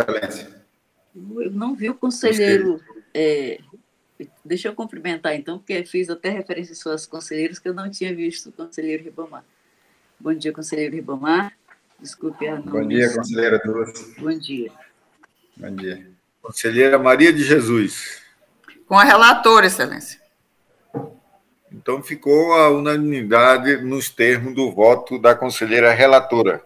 Excelência. Eu não vi o conselheiro. É, deixa eu cumprimentar, então, porque fiz até referência às suas conselheiras que eu não tinha visto o conselheiro Ribamar. Bom dia, conselheiro Ribamar. Desculpe a Bom dia, conselheira Dulce. Bom dia. Bom dia. Conselheira Maria de Jesus. Com a relatora, excelência. Então ficou a unanimidade nos termos do voto da conselheira relatora.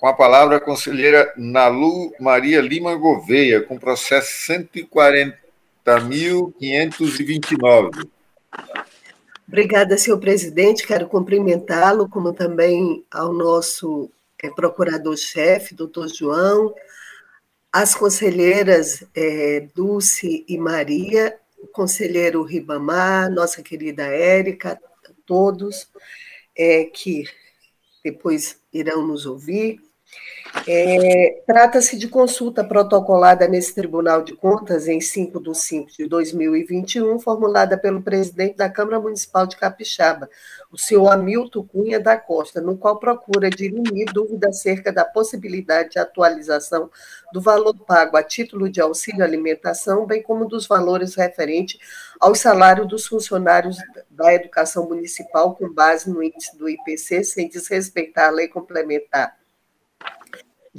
Com a palavra, a conselheira Nalu Maria Lima Gouveia, com processo 140.529. Obrigada, senhor presidente. Quero cumprimentá-lo, como também ao nosso é, procurador-chefe, doutor João, as conselheiras é, Dulce e Maria, o conselheiro Ribamar, nossa querida Érica, todos é, que depois irão nos ouvir. É, Trata-se de consulta protocolada nesse Tribunal de Contas em 5 de 5 de 2021, formulada pelo presidente da Câmara Municipal de Capixaba, o senhor Hamilton Cunha da Costa, no qual procura dirimir dúvidas acerca da possibilidade de atualização do valor pago a título de auxílio alimentação, bem como dos valores referentes ao salário dos funcionários da educação municipal com base no índice do IPC, sem desrespeitar a lei complementar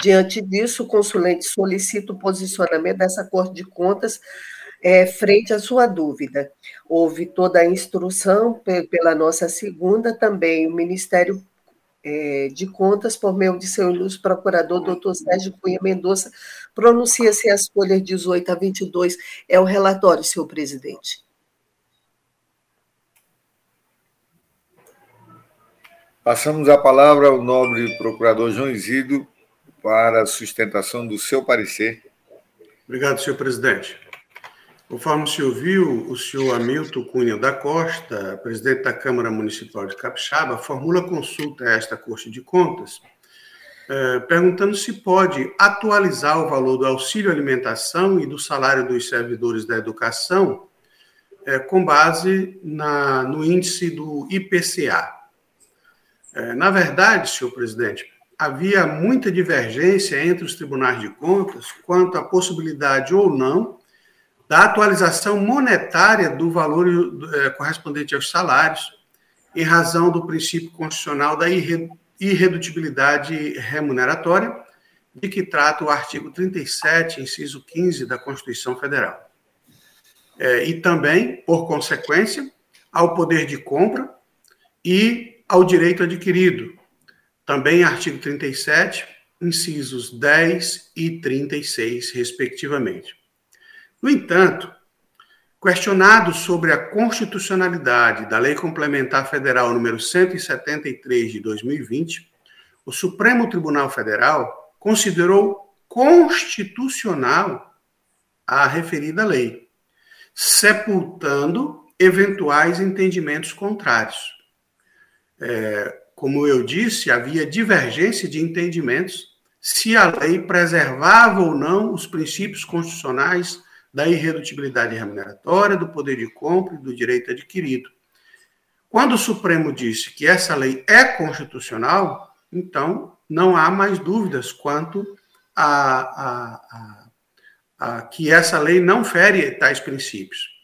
Diante disso, o consulente solicita o posicionamento dessa Corte de Contas é, frente à sua dúvida. Houve toda a instrução pela nossa segunda, também o Ministério é, de Contas, por meio de seu ilustre procurador, doutor Sérgio Cunha Mendonça, pronuncia-se as folhas 18 a 22. É o relatório, senhor presidente. Passamos a palavra ao nobre procurador João Isidro para a sustentação do seu parecer. Obrigado, senhor presidente. Conforme se ouviu, o senhor Hamilton Cunha da Costa, presidente da Câmara Municipal de Capixaba, formula consulta a esta Corte de Contas, eh, perguntando se pode atualizar o valor do auxílio alimentação e do salário dos servidores da educação eh, com base na, no índice do IPCA. Eh, na verdade, senhor presidente, havia muita divergência entre os tribunais de contas quanto à possibilidade ou não da atualização monetária do valor é, correspondente aos salários, em razão do princípio constitucional da irredutibilidade remuneratória, de que trata o artigo 37, inciso 15 da Constituição Federal. É, e também, por consequência, ao poder de compra e ao direito adquirido, também artigo 37, incisos 10 e 36, respectivamente. No entanto, questionado sobre a constitucionalidade da Lei Complementar Federal número 173 de 2020, o Supremo Tribunal Federal considerou constitucional a referida lei, sepultando eventuais entendimentos contrários. É, como eu disse, havia divergência de entendimentos se a lei preservava ou não os princípios constitucionais da irredutibilidade remuneratória, do poder de compra e do direito adquirido. Quando o Supremo disse que essa lei é constitucional, então não há mais dúvidas quanto a, a, a, a que essa lei não fere tais princípios.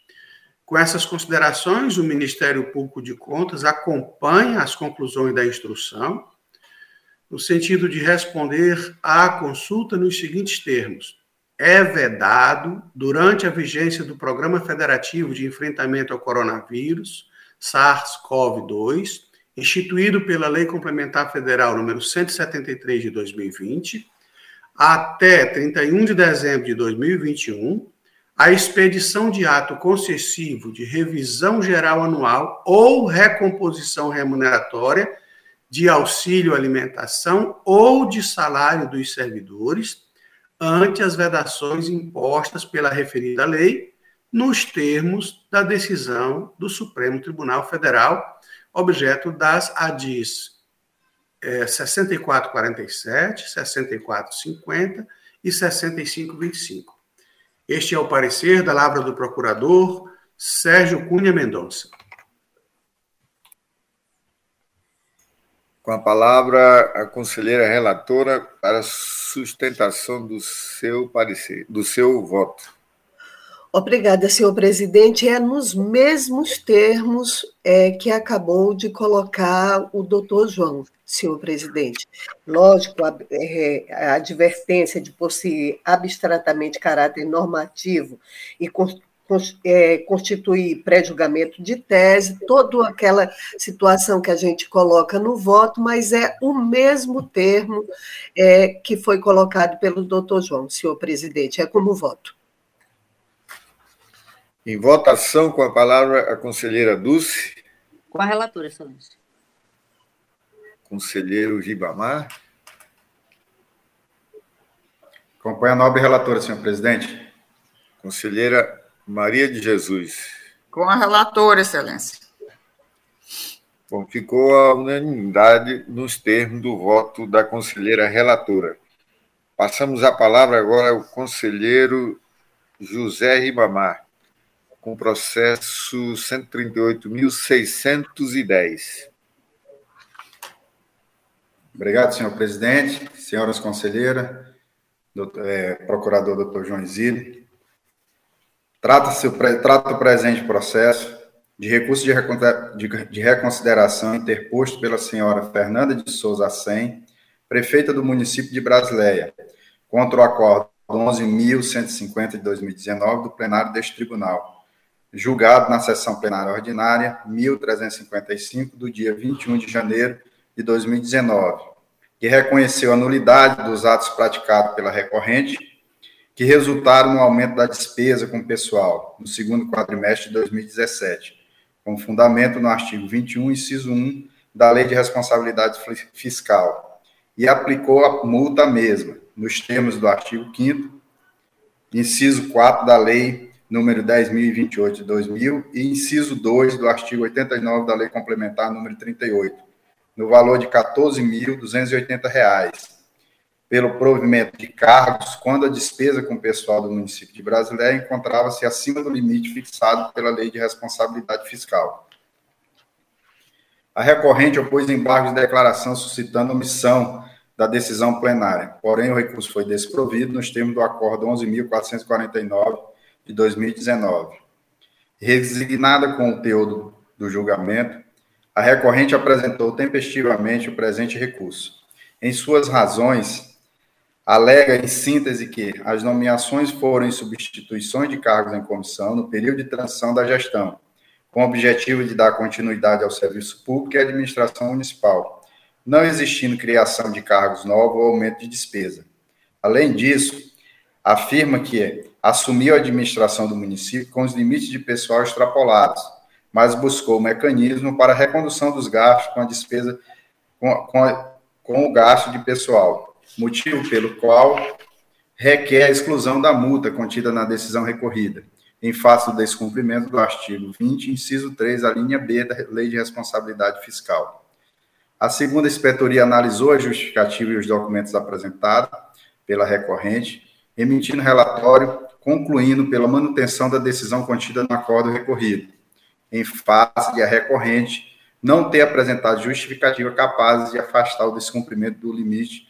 Com essas considerações, o Ministério Público de Contas acompanha as conclusões da instrução, no sentido de responder à consulta nos seguintes termos: é vedado, durante a vigência do Programa Federativo de Enfrentamento ao Coronavírus, SARS-CoV-2, instituído pela Lei Complementar Federal número 173 de 2020, até 31 de dezembro de 2021 a expedição de ato concessivo de revisão geral anual ou recomposição remuneratória de auxílio alimentação ou de salário dos servidores ante as vedações impostas pela referida lei nos termos da decisão do Supremo Tribunal Federal, objeto das ADIs é, 6447, 6450 e 6525. Este é o parecer da Lavra do Procurador Sérgio Cunha Mendonça. Com a palavra, a conselheira relatora para sustentação do seu parecer, do seu voto. Obrigada, senhor presidente. É nos mesmos termos é, que acabou de colocar o doutor João, senhor presidente. Lógico, a, é, a advertência de possuir abstratamente caráter normativo e é, constituir pré-julgamento de tese, toda aquela situação que a gente coloca no voto, mas é o mesmo termo é, que foi colocado pelo doutor João, senhor presidente, é como voto. Em votação, com a palavra a conselheira Dulce. Com a relatora, excelência. Conselheiro Gibamar. Acompanha a nobre relatora, senhor presidente. Conselheira Maria de Jesus. Com a relatora, excelência. Bom, ficou a unanimidade nos termos do voto da conselheira relatora. Passamos a palavra agora ao conselheiro José Ribamar, com processo 138.610. Obrigado, senhor presidente, senhoras conselheiras, é, procurador doutor João Zilli. Trata-se trata o presente processo de recurso de, de reconsideração interposto pela senhora Fernanda de Souza Assem, prefeita do município de Brasileia, contra o acordo 11.150 de 2019 do plenário deste tribunal, julgado na sessão plenária ordinária 1355 do dia 21 de janeiro de 2019, que reconheceu a nulidade dos atos praticados pela recorrente que resultaram no aumento da despesa com pessoal no segundo quadrimestre de 2017, com fundamento no artigo 21, inciso 1 da Lei de Responsabilidade Fiscal, e aplicou a multa mesma, nos termos do artigo 5 inciso 4 da Lei número 10.028 de 2000 e inciso 2 do artigo 89 da Lei Complementar número 38, no valor de R$ 14.280 pelo provimento de cargos quando a despesa com o pessoal do município de Brasileia encontrava-se acima do limite fixado pela Lei de Responsabilidade Fiscal. A recorrente opôs embargos de declaração suscitando omissão da decisão plenária, porém o recurso foi desprovido nos termos do Acordo 11.449 de 2019. Resignada com o teor do, julgamento, a recorrente apresentou tempestivamente o presente recurso. Em suas razões, alega em síntese que as nomeações foram em substituições de cargos em comissão no período de transição da gestão, com o objetivo de dar continuidade ao serviço público e à administração municipal, não existindo criação de cargos novos ou aumento de despesa. Além disso, afirma que assumiu a administração do município com os limites de pessoal extrapolados, mas buscou mecanismo para a recondução dos gastos com a despesa com, com, a, com o gasto de pessoal, motivo pelo qual requer a exclusão da multa contida na decisão recorrida, em face do descumprimento do artigo 20, inciso 3, a linha B da Lei de Responsabilidade Fiscal. A segunda inspetoria analisou a justificativa e os documentos apresentados pela recorrente, emitindo relatório concluindo pela manutenção da decisão contida no acordo recorrido, em face de a recorrente não ter apresentado justificativa capaz de afastar o descumprimento do limite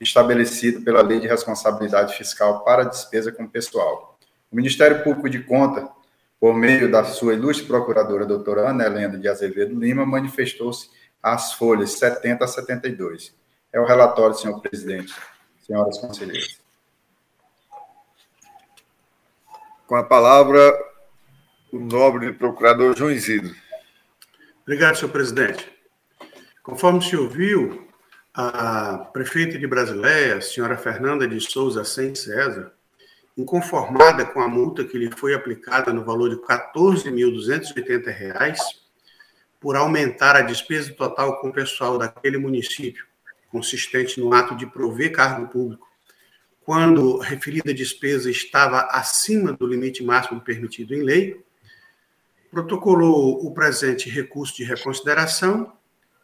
estabelecido pela Lei de Responsabilidade Fiscal para despesa com pessoal. O Ministério Público de Conta, por meio da sua ilustre procuradora, doutora Ana Helena de Azevedo Lima, manifestou-se às folhas 70 a 72. É o relatório, senhor presidente, senhoras conselheiras. Com a palavra, o nobre procurador João Isidro. Obrigado, senhor presidente. Conforme se ouviu, a prefeita de Brasileia, a senhora Fernanda de Souza Sem César, inconformada com a multa que lhe foi aplicada no valor de R$ 14.280 por aumentar a despesa total com o pessoal daquele município, consistente no ato de prover cargo público, quando referida despesa estava acima do limite máximo permitido em lei, protocolou o presente recurso de reconsideração,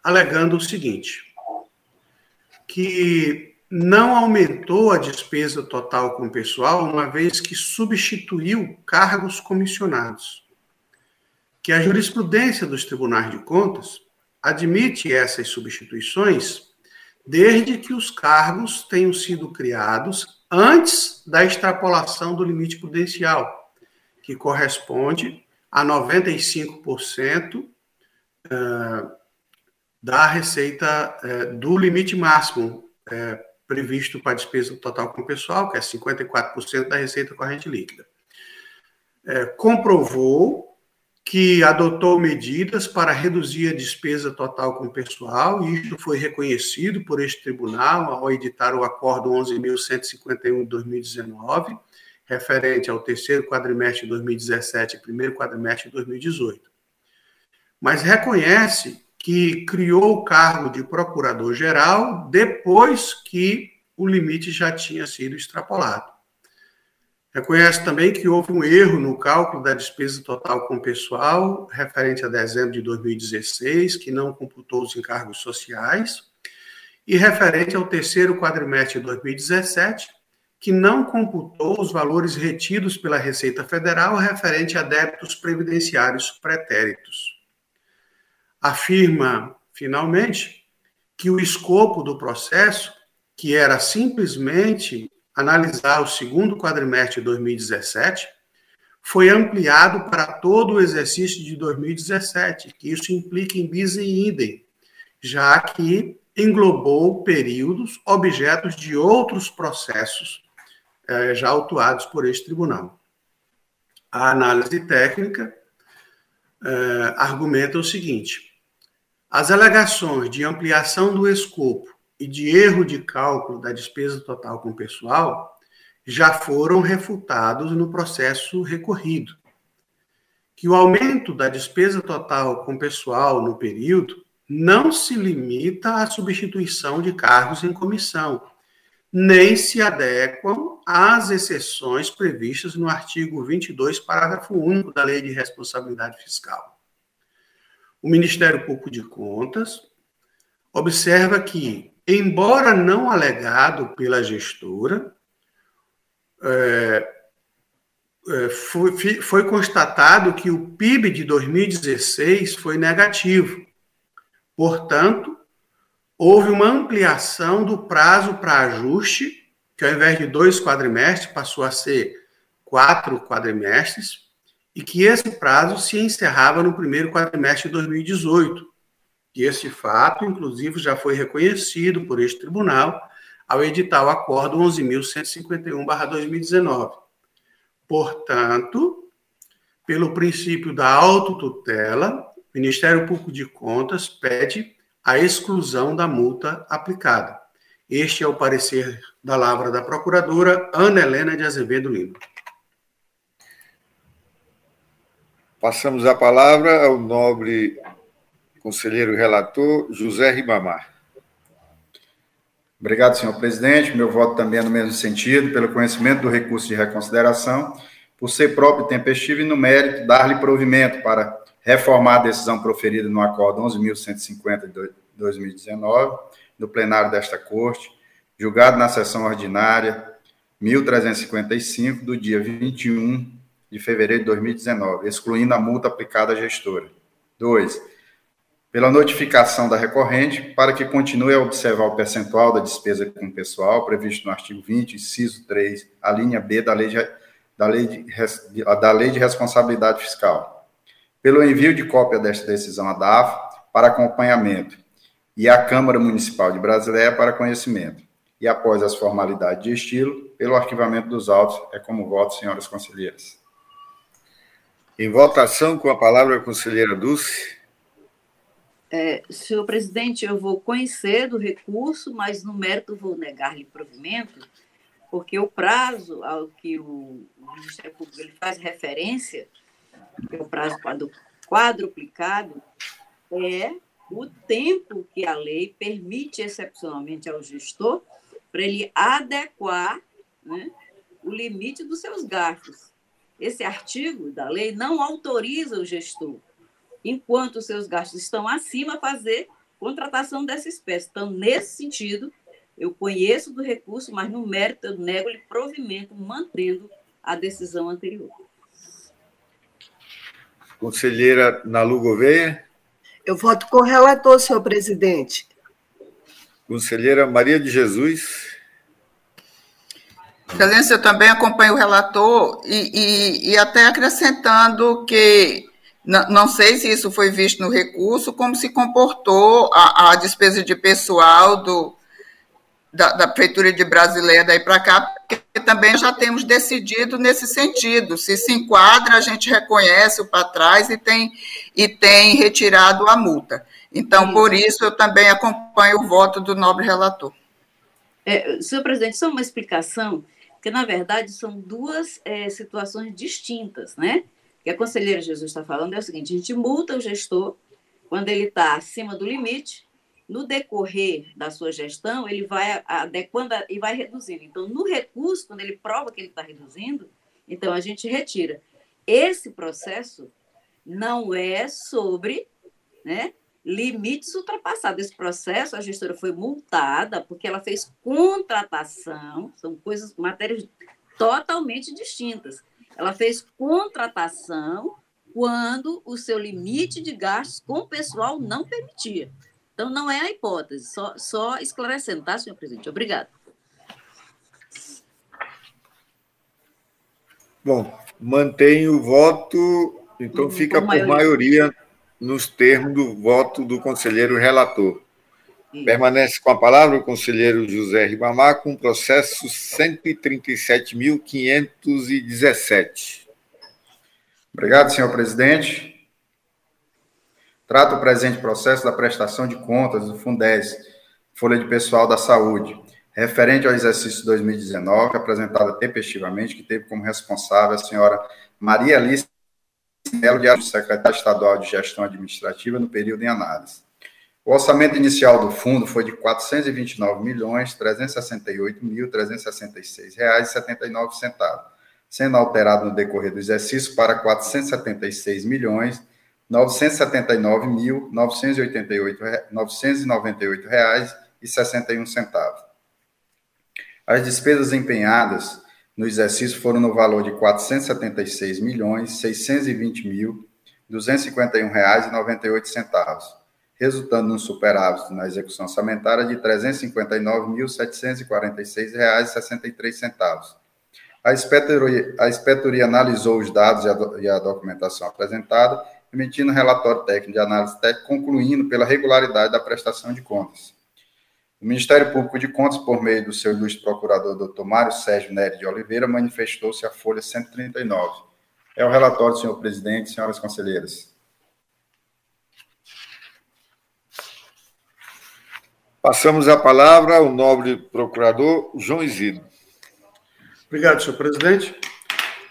alegando o seguinte: que não aumentou a despesa total com o pessoal, uma vez que substituiu cargos comissionados. Que a jurisprudência dos tribunais de contas admite essas substituições desde que os cargos tenham sido criados antes da extrapolação do limite prudencial, que corresponde a 95% eh, da receita eh, do limite máximo eh, previsto para a despesa total com o pessoal, que é 54% da receita corrente líquida. Comprovou que adotou medidas para reduzir a despesa total com o pessoal, e isso foi reconhecido por este tribunal ao editar o Acordo 11.151 de 2019, referente ao terceiro quadrimestre de 2017 e primeiro quadrimestre de 2018. Mas reconhece que criou o cargo de procurador-geral depois que o limite já tinha sido extrapolado. Reconhece também que houve um erro no cálculo da despesa total com pessoal, referente a dezembro de 2016, que não computou os encargos sociais, e referente ao terceiro quadrimestre de 2017, que não computou os valores retidos pela Receita Federal referente a débitos previdenciários pretéritos. Afirma, finalmente, que o escopo do processo, que era simplesmente analisar o segundo quadrimestre de 2017, foi ampliado para todo o exercício de 2017, que isso implica em bis e idem, já que englobou períodos objetos de outros processos é, já autuados por este tribunal. A análise técnica é, argumenta o seguinte: as alegações de ampliação do escopo e de erro de cálculo da despesa total com pessoal já foram refutados no processo recorrido. Que o aumento da despesa total com pessoal no período não se limita à substituição de cargos em comissão, nem se adequam às exceções previstas no artigo 22, parágrafo único da Lei de Responsabilidade Fiscal. O Ministério Público de Contas observa que, embora não alegado pela gestora, é, é, foi, foi constatado que o PIB de 2016 foi negativo. Portanto, houve uma ampliação do prazo para ajuste, que ao invés de dois quadrimestres passou a ser quatro quadrimestres, e que esse prazo se encerrava no primeiro quadrimestre de 2018. E esse fato, inclusive, já foi reconhecido por este tribunal ao editar o Acordo 11.151-2019. Portanto, pelo princípio da autotutela, o Ministério Público de Contas pede a exclusão da multa aplicada. Este é o parecer da lavra da procuradora Ana Helena de Azevedo Lima. Passamos a palavra ao nobre conselheiro relator José Ribamar. Obrigado, senhor presidente. Meu voto também é no mesmo sentido, pelo conhecimento do recurso de reconsideração, por ser próprio, tempestivo e no mérito, dar-lhe provimento para reformar a decisão proferida no Acordo 11.150 de 2019, no plenário desta Corte, julgado na sessão ordinária 1355, do dia 21 de fevereiro de 2019, excluindo a multa aplicada à gestora. 2. Pela notificação da recorrente, para que continue a observar o percentual da despesa com pessoal previsto no artigo 20, inciso 3, a linha B da Lei de, da lei de, da lei de Responsabilidade Fiscal pelo envio de cópia desta decisão à DAF para acompanhamento e à Câmara Municipal de Brasileia para conhecimento. E após as formalidades de estilo, pelo arquivamento dos autos, é como voto, senhoras conselheiras. Em votação, com a palavra a conselheira Dulce. É, senhor presidente, eu vou conhecer do recurso, mas no mérito vou negar-lhe provimento, porque o prazo ao que o Ministério Público ele faz referência que é o prazo quadruplicado, é o tempo que a lei permite excepcionalmente ao gestor para ele adequar né, o limite dos seus gastos. Esse artigo da lei não autoriza o gestor, enquanto os seus gastos estão acima, fazer contratação dessa espécie. Então, nesse sentido, eu conheço do recurso, mas no mérito eu nego-lhe provimento, mantendo a decisão anterior. Conselheira Nalu Gouveia. Eu voto com o relator, senhor presidente. Conselheira Maria de Jesus. Excelência, eu também acompanho o relator e, e, e até acrescentando que não, não, sei se isso foi visto no recurso, como se comportou a, a despesa de pessoal do, da, da Prefeitura de Brasileira daí para cá, porque também já temos decidido nesse sentido. Se se enquadra, a gente reconhece o para trás e tem, e tem retirado a multa. Então, por isso, eu também acompanho o voto do nobre relator. É, senhor presidente, só uma explicação, que na verdade são duas é, situações distintas, né? Que a conselheira Jesus está falando é o seguinte: a gente multa o gestor quando ele está acima do limite no decorrer da sua gestão, ele vai adequando e vai reduzindo. Então, no recurso, quando ele prova que ele está reduzindo, então a gente retira. Esse processo não é sobre né, limites ultrapassados. Esse processo, a gestora foi multada porque ela fez contratação, são coisas, matérias totalmente distintas. Ela fez contratação quando o seu limite de gastos com o pessoal não permitia. Então, não é a hipótese, só, só esclarecendo, tá, senhor presidente? Obrigado. Bom, mantém o voto, então uhum, fica por, maioria. maioria nos termos do voto do conselheiro relator. Permanece com a palavra o conselheiro José Ribamar com o processo 137.517. Obrigado, senhor presidente. Trata o presente processo da prestação de contas do Fundes, Folha de Pessoal da Saúde, referente ao exercício 2019, apresentada tempestivamente, que teve como responsável a senhora Maria Alice Melo de secretária estadual de Gestão Administrativa, no período em análise. O orçamento inicial do fundo foi de R$ 429.368.366,79, sendo alterado no decorrer do exercício para R$ 476.979.998,61. As despesas empenhadas no exercício foram no valor de R$ 476.620.251,98 resultando num superávit na execução orçamentária de 359.746 reais e 63 centavos. A inspetoria, a analisou os dados e a, documentação apresentada emitindo relatório técnico de análise técnica, concluindo pela regularidade da prestação de contas. O Ministério Público de Contas, por meio do seu ilustre procurador, doutor Mário Sérgio Nery de Oliveira, manifestou-se a folha 139. É o relatório, senhor presidente, senhoras conselheiras. Passamos a palavra ao nobre procurador João Isidro. Obrigado, senhor presidente.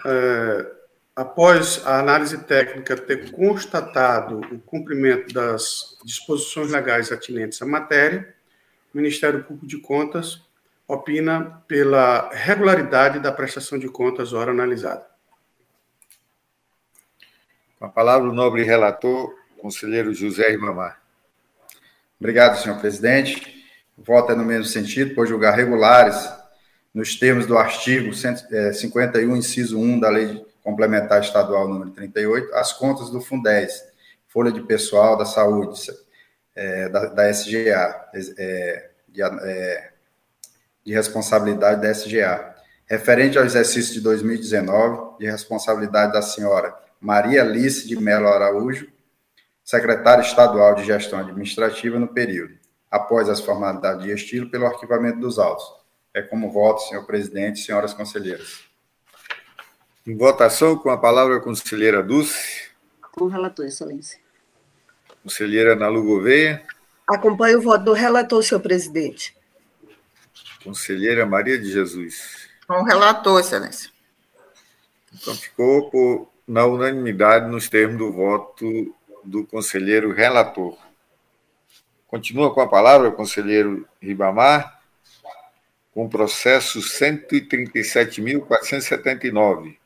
É, após a análise técnica ter constatado o cumprimento das disposições legais atinentes à matéria, o Ministério Público de Contas opina pela regularidade da prestação de contas hora analisada. Com a palavra o nobre relator, conselheiro José Imamar. Obrigado, senhor presidente. O voto é no mesmo sentido, por julgar regulares, nos termos do artigo 51, eh, inciso 1 da Lei complementar estadual número 38, as contas do Fundez, Folha de Pessoal da Saúde, é, da, da, SGA, é, de, é, de responsabilidade da SGA, referente ao exercício de 2019, de responsabilidade da senhora Maria Alice de Melo Araújo, secretária estadual de Gestão Administrativa no período, após as formalidades de estilo, pelo arquivamento dos autos. É como voto, senhor presidente, senhoras conselheiras. Em votação, com a palavra a conselheira Dulce. Com o relator, excelência. Conselheira Nalu Gouveia. Acompanho o voto do relator, senhor presidente. Conselheira Maria de Jesus. Com o relator, excelência. Então, ficou por, na unanimidade nos termos do voto do conselheiro relator. Continua com a palavra conselheiro Ribamar, com o processo 137.479.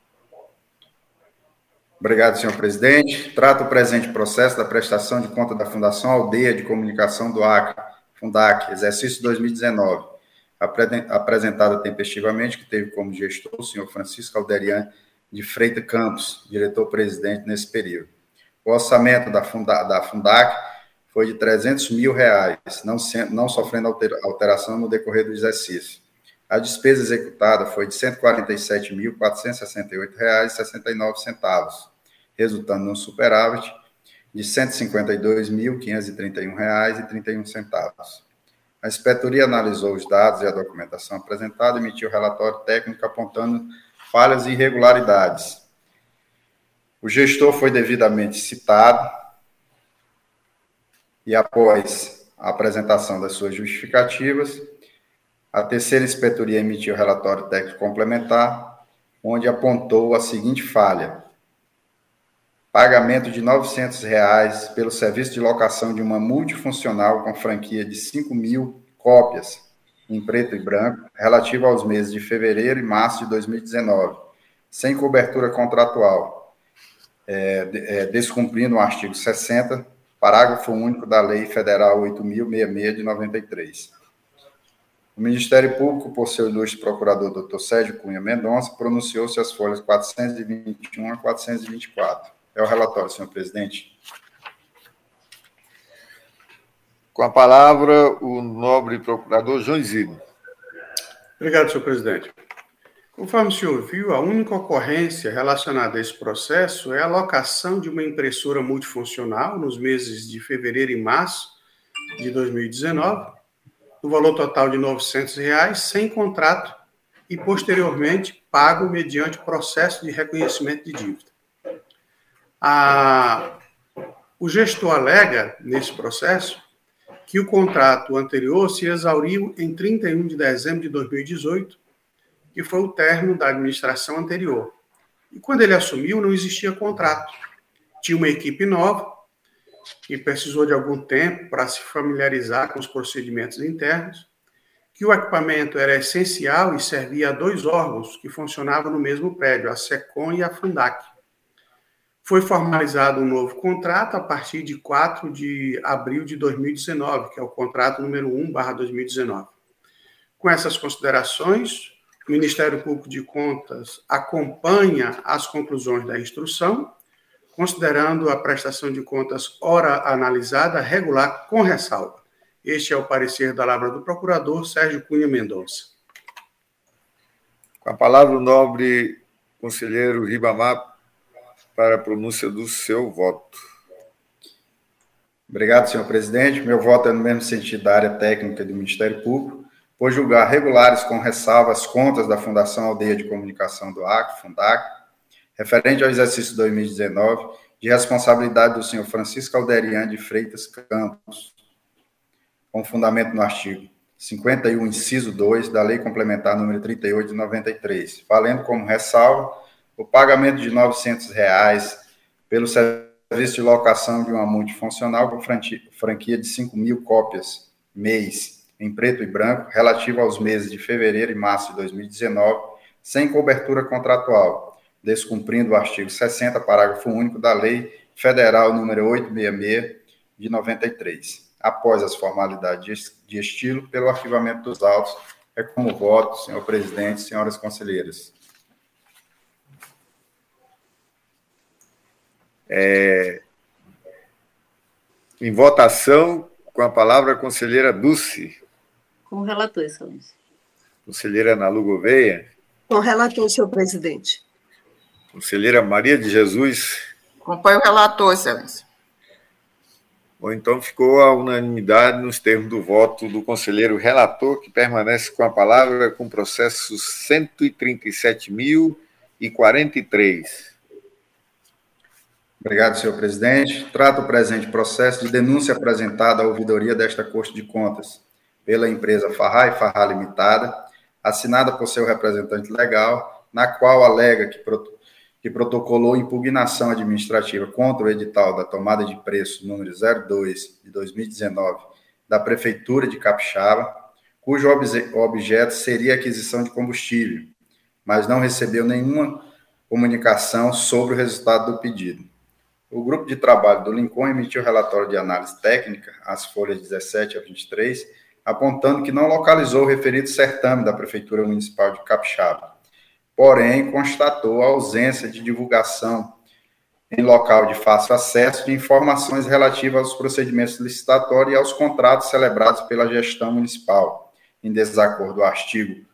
Obrigado, senhor presidente. Trato o presente processo da prestação de conta da Fundação Aldeia de Comunicação do Acre, Fundac, exercício 2019, apresentada tempestivamente, que teve como gestor o senhor Francisco Alderian de Freitas Campos, diretor-presidente nesse período. O orçamento da, Funda, da Fundac foi de 300 mil reais, não, não sofrendo alteração no decorrer do exercício. A despesa executada foi de R$ 147.468,69, resultando num superávit de R$ 152.531,31. A inspetoria analisou os dados e a documentação apresentada e emitiu relatório técnico apontando falhas e irregularidades. O gestor foi devidamente citado. E, após a apresentação das suas justificativas, a terceira inspetoria emitiu relatório técnico complementar, onde apontou a seguinte falha: pagamento de 900 reais pelo serviço de locação de uma multifuncional com franquia de 5 mil cópias em preto e branco, relativa aos meses de fevereiro e março de 2019, sem cobertura contratual, é, é, descumprindo o artigo 60, parágrafo único da Lei Federal 8.066 de 93. O Ministério Público, por seu ilustre procurador, doutor Sérgio Cunha Mendonça, pronunciou-se as folhas 421 a 424. É o relatório, senhor presidente. Com a palavra, o nobre procurador João Isidro. Obrigado, senhor presidente. Conforme o senhor viu, a única ocorrência relacionada a esse processo é a alocação de uma impressora multifuncional nos meses de fevereiro e março de 2019 no valor total de 900 reais, sem contrato e, posteriormente, pago mediante processo de reconhecimento de dívida. A, o gestor alega, nesse processo, que o contrato anterior se exauriu em 31 de dezembro de 2018, que foi o término da administração anterior. E quando ele assumiu, não existia contrato. Tinha uma equipe nova, que precisou de algum tempo para se familiarizar com os procedimentos internos, que o equipamento era essencial e servia a dois órgãos que funcionavam no mesmo prédio, a SECOM e a FUNDAC. Foi formalizado um novo contrato a partir de 4 de abril de 2019, que é o contrato número 1/2019. Com essas considerações, Ministério Público de Contas acompanha as conclusões da instrução considerando a prestação de contas hora analisada regular com ressalva. Este é o parecer da Lavra do Procurador Sérgio Cunha Mendonça. Com a palavra o nobre conselheiro Ribamar para a pronúncia do seu voto. Obrigado, senhor presidente. Meu voto é no mesmo sentido da área técnica do Ministério Público, por julgar regulares com ressalva as contas da Fundação Aldeia de Comunicação do Acre, Fundac, referente ao exercício 2019, de responsabilidade do senhor Francisco Alderian de Freitas Campos, com fundamento no artigo 51, inciso 2 da Lei Complementar número 38 de 93, valendo como ressalva o pagamento de 900 reais pelo serviço de locação de uma multifuncional com franquia de 5 mil cópias mês, em preto e branco, relativo aos meses de fevereiro e março de 2019, sem cobertura contratual, descumprindo o artigo 60, parágrafo único da Lei Federal número 866 de 93. Após as formalidades de estilo, pelo arquivamento dos autos, é como voto, senhor presidente, senhoras conselheiras. É, em votação, com a palavra a conselheira Dulce. Com o relator, excelência. Conselheira Nalu Gouveia. Com o relator, senhor presidente. Conselheira Maria de Jesus. Acompanho o relator, excelência. Bom, então ficou a unanimidade nos termos do voto do conselheiro relator, que permanece com a palavra com o processo 137.043. Obrigado, senhor presidente. Trato o presente processo de denúncia apresentada à ouvidoria desta Corte de Contas pela empresa Farra e Farra Limitada, assinada por seu representante legal, na qual alega que que protocolou impugnação administrativa contra o edital da tomada de preço número 02 de 2019 da Prefeitura de Capixaba, cujo objeto seria aquisição de combustível, mas não recebeu nenhuma comunicação sobre o resultado do pedido. O grupo de trabalho do Lincoln emitiu relatório de análise técnica, as folhas 17 a 23, apontando que não localizou o referido certame da Prefeitura Municipal de Capixaba. Porém constatou a ausência de divulgação em local de fácil acesso de informações relativas aos procedimentos licitatórios e aos contratos celebrados pela gestão municipal, em desacordo com o artigo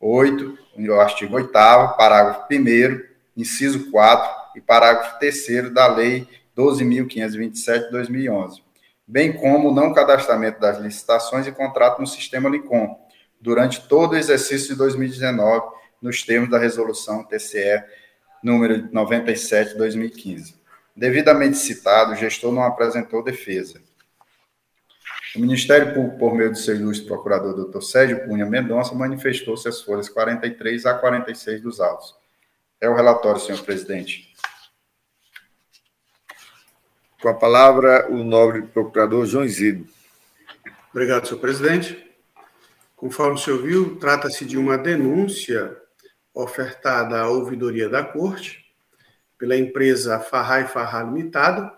8, o artigo 8 parágrafo 1 inciso 4 e parágrafo 3 da Lei 12.527 de 2011, bem como o não cadastramento das licitações e contratos no sistema LICOM, durante todo o exercício de 2019, nos termos da resolução TCE número 97 de 2015. Devidamente citado, o gestor não apresentou defesa. O Ministério Público, por meio do seu ilustre procurador, doutor Sérgio Cunha Mendonça, manifestou-se as folhas 43 a 46 dos autos. É o relatório, senhor presidente. Com a palavra, o nobre procurador João Isidro. Obrigado, senhor presidente. Conforme o senhor viu, trata-se de uma denúncia ofertada à ouvidoria da Corte pela empresa Farra e Limitada,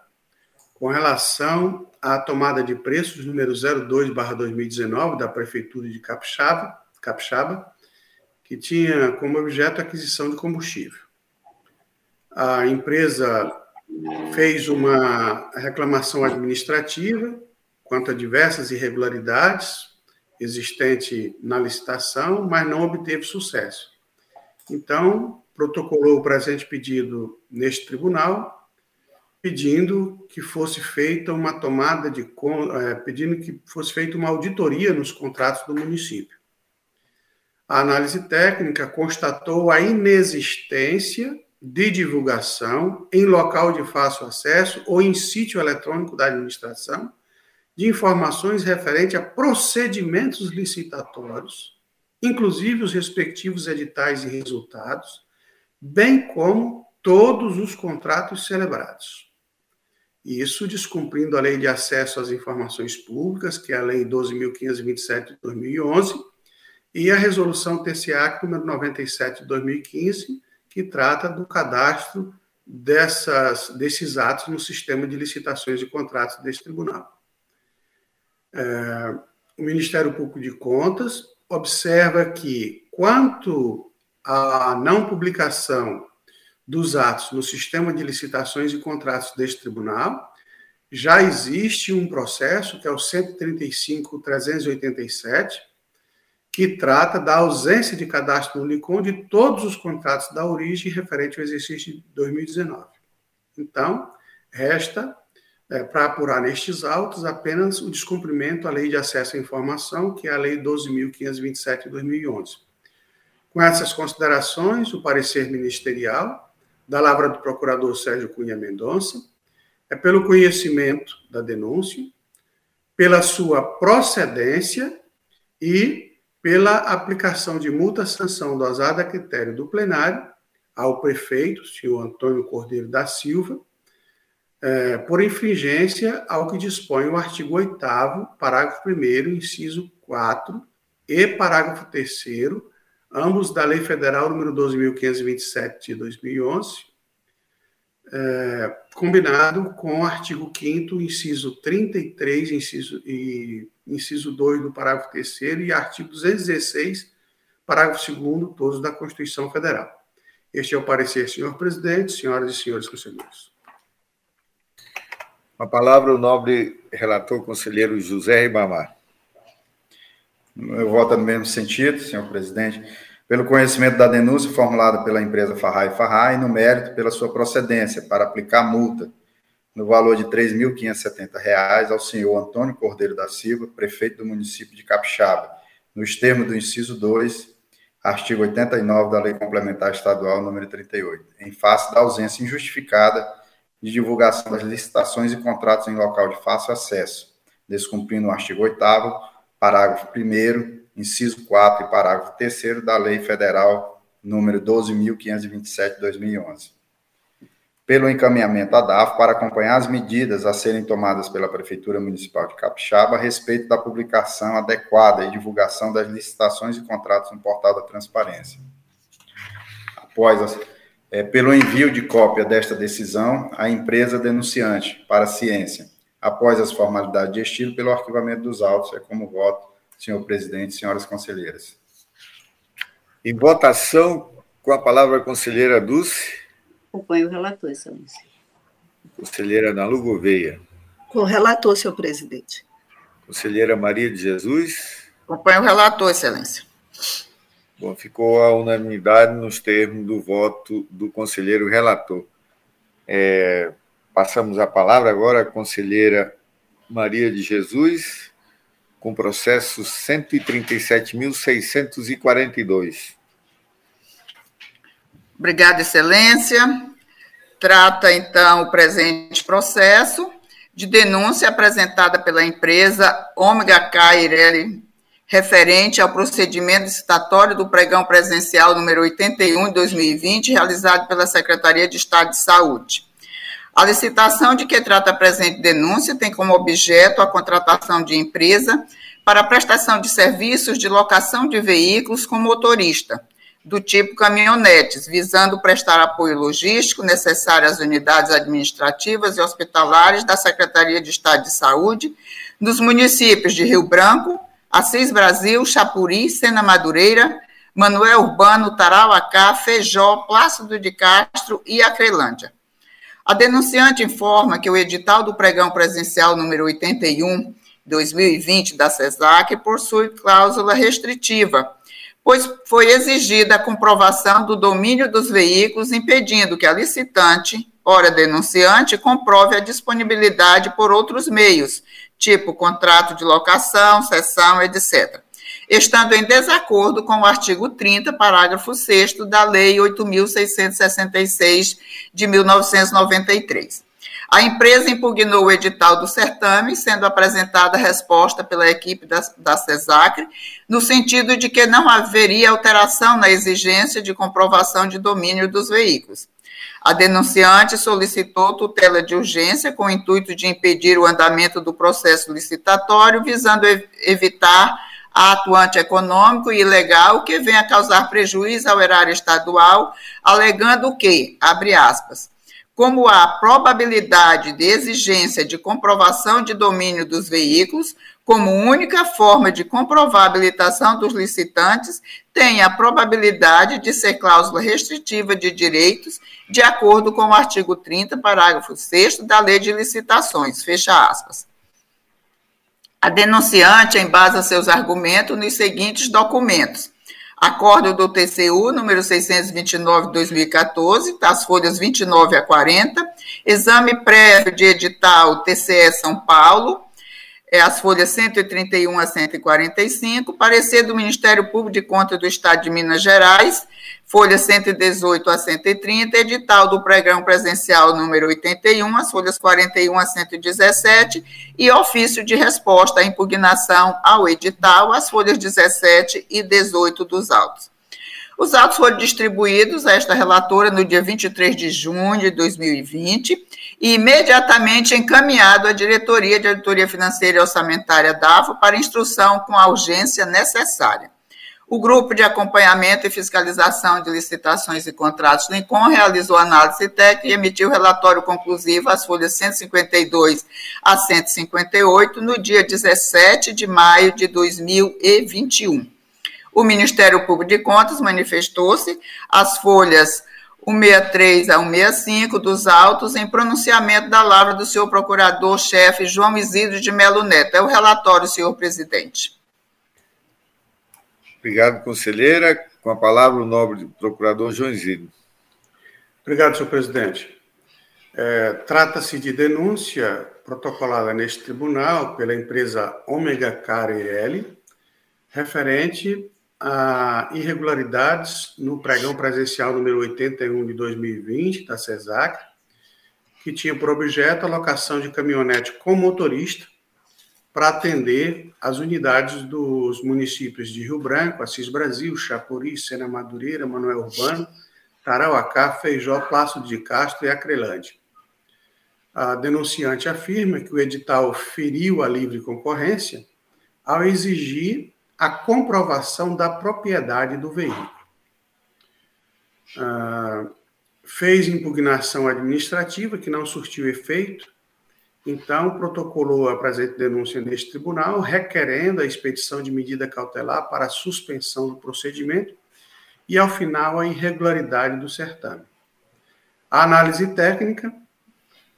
com relação à tomada de preços número 02/2019 da prefeitura de Capixaba, Capixaba, que tinha como objeto a aquisição de combustível. A empresa fez uma reclamação administrativa quanto a diversas irregularidades existentes na licitação, mas não obteve sucesso. Então, protocolou o presente pedido neste tribunal, pedindo que fosse feita uma tomada de é, pedindo que fosse feita uma auditoria nos contratos do município. A análise técnica constatou a inexistência de divulgação em local de fácil acesso ou em sítio eletrônico da administração de informações referentes a procedimentos licitatórios inclusive os respectivos editais e resultados, bem como todos os contratos celebrados. Isso descumprindo a Lei de Acesso às Informações Públicas, que é a Lei 12.527 de 2011, e a Resolução TCA número 97 de 2015, que trata do cadastro dessas, desses atos no sistema de licitações e contratos deste tribunal. É, o Ministério Público de Contas observa que, quanto à não publicação dos atos no sistema de licitações e contratos deste tribunal, já existe um processo, que é o 135.387, que trata da ausência de cadastro no LICOM de todos os contratos da origem referente ao exercício de 2019. Então, resta é, para apurar nestes autos apenas o descumprimento à Lei de Acesso à Informação, que é a Lei 12.527 de 2011. Com essas considerações, o parecer ministerial, da Lavra do Procurador Sérgio Cunha Mendonça, é pelo conhecimento da denúncia, pela sua procedência e pela aplicação de multa-sanção dosada a critério do plenário ao prefeito, senhor Antônio Cordeiro da Silva, é, por infringência ao que dispõe o artigo 8 parágrafo 1 inciso 4 e parágrafo 3 ambos da Lei Federal número 12.527 de 2011, é, combinado com o artigo 5 inciso 33, inciso, e inciso 2 do parágrafo 3 e artigo 216, parágrafo 2 todos da Constituição Federal. Este é o parecer, senhor presidente, senhoras e senhores conselheiros. A palavra o nobre relator conselheiro José Ribamar. Eu voto no mesmo sentido, senhor presidente, pelo conhecimento da denúncia formulada pela empresa Farrai Farrai e no mérito pela sua procedência para aplicar multa no valor de R$ 3.570 ao senhor Antônio Cordeiro da Silva, prefeito do município de Capixaba, nos termos do inciso 2, artigo 89 da Lei Complementar Estadual número 38, em face da ausência injustificada de divulgação das licitações e contratos em local de fácil acesso, descumprindo o artigo 8 parágrafo 1 inciso 4 e parágrafo 3 da Lei Federal número 12.527 de 2011. Pelo encaminhamento à DAF para acompanhar as medidas a serem tomadas pela Prefeitura Municipal de Capixaba a respeito da publicação adequada e divulgação das licitações e contratos no portal da transparência. Após é, pelo envio de cópia desta decisão à empresa denunciante para a ciência, após as formalidades de estilo, pelo arquivamento dos autos. É como voto, senhor presidente, senhoras conselheiras. Em votação, com a palavra a conselheira Dulce. Acompanho o relator, excelência. Conselheira Nalu Gouveia. Com o relator, senhor presidente. Conselheira Maria de Jesus. Acompanho o relator, excelência. Bom, ficou a unanimidade nos termos do voto do conselheiro relator. É, passamos a palavra agora à conselheira Maria de Jesus, com processo 137.642. Obrigada, excelência. Trata, então, o presente processo de denúncia apresentada pela empresa Omega Caireli, referente ao procedimento licitatório do pregão presencial número 81 de 2020, realizado pela Secretaria de Estado de Saúde. A licitação de que trata a presente denúncia tem como objeto a contratação de empresa para prestação de serviços de locação de veículos com motorista, do tipo caminhonetes, visando prestar apoio logístico necessário às unidades administrativas e hospitalares da Secretaria de Estado de Saúde nos municípios de Rio Branco, Assis Brasil, Chapuri, Sena Madureira, Manuel Urbano, Tarauacá, Feijó, Plácido de Castro e Acrelândia. A denunciante informa que o edital do pregão presencial número 81, 2020 da CESAC possui cláusula restritiva, pois foi exigida a comprovação do domínio dos veículos, impedindo que a licitante, ora denunciante, comprove a disponibilidade por outros meios, tipo contrato de locação, cessão, etc., estando em desacordo com o artigo 30, parágrafo 6 da Lei 8.666 de 1993. A empresa impugnou o edital do certame, sendo apresentada a resposta pela equipe da, da CESACRE, no sentido de que não haveria alteração na exigência de comprovação de domínio dos veículos. A denunciante solicitou tutela de urgência com o intuito de impedir o andamento do processo licitatório, visando evitar ato antieconômico e ilegal que venha causar prejuízo ao erário estadual, alegando que, abre aspas, como há probabilidade de exigência de comprovação de domínio dos veículos, como única forma de comprovar a habilitação dos licitantes, tem a probabilidade de ser cláusula restritiva de direitos, de acordo com o artigo 30, parágrafo 6 da Lei de Licitações. Fecha aspas. A denunciante embasa seus argumentos nos seguintes documentos: Acordo do TCU, número 629 de 2014, das folhas 29 a 40, exame prévio de edital TCE São Paulo, é, as folhas 131 a 145, parecer do Ministério Público de Contas do Estado de Minas Gerais, folhas 118 a 130, edital do pregão presencial número 81, as folhas 41 a 117, e ofício de resposta à impugnação ao edital, as folhas 17 e 18 dos autos. Os autos foram distribuídos a esta relatora no dia 23 de junho de 2020 e imediatamente encaminhado à Diretoria de Auditoria Financeira e Orçamentária DAFO para instrução com a urgência necessária. O grupo de acompanhamento e fiscalização de licitações e contratos Lincoln realizou análise técnica e emitiu relatório conclusivo às folhas 152 a 158 no dia 17 de maio de 2021. O Ministério Público de Contas manifestou-se às folhas 163 a 165 dos autos em pronunciamento da lavra do senhor procurador-chefe João Isidro de Melo Neto. É o relatório, senhor presidente. Obrigado, conselheira. Com a palavra, o nobre procurador João Isidro. Obrigado, senhor presidente. É, Trata-se de denúncia protocolada neste tribunal pela empresa Omega Carl referente a irregularidades no pregão presencial número 81 de 2020 da CESAC, que tinha por objeto a locação de caminhonete com motorista para atender as unidades dos municípios de Rio Branco, Assis Brasil, Chapuri, Sena Madureira, Manuel Urbano, Tarauacá, Feijó, Plácido de Castro e Acrelândia. A denunciante afirma que o edital feriu a livre concorrência ao exigir a comprovação da propriedade do veículo. Ah, fez impugnação administrativa que não surtiu efeito, então protocolou a presente denúncia neste tribunal, requerendo a expedição de medida cautelar para suspensão do procedimento e, ao final, a irregularidade do certame. A análise técnica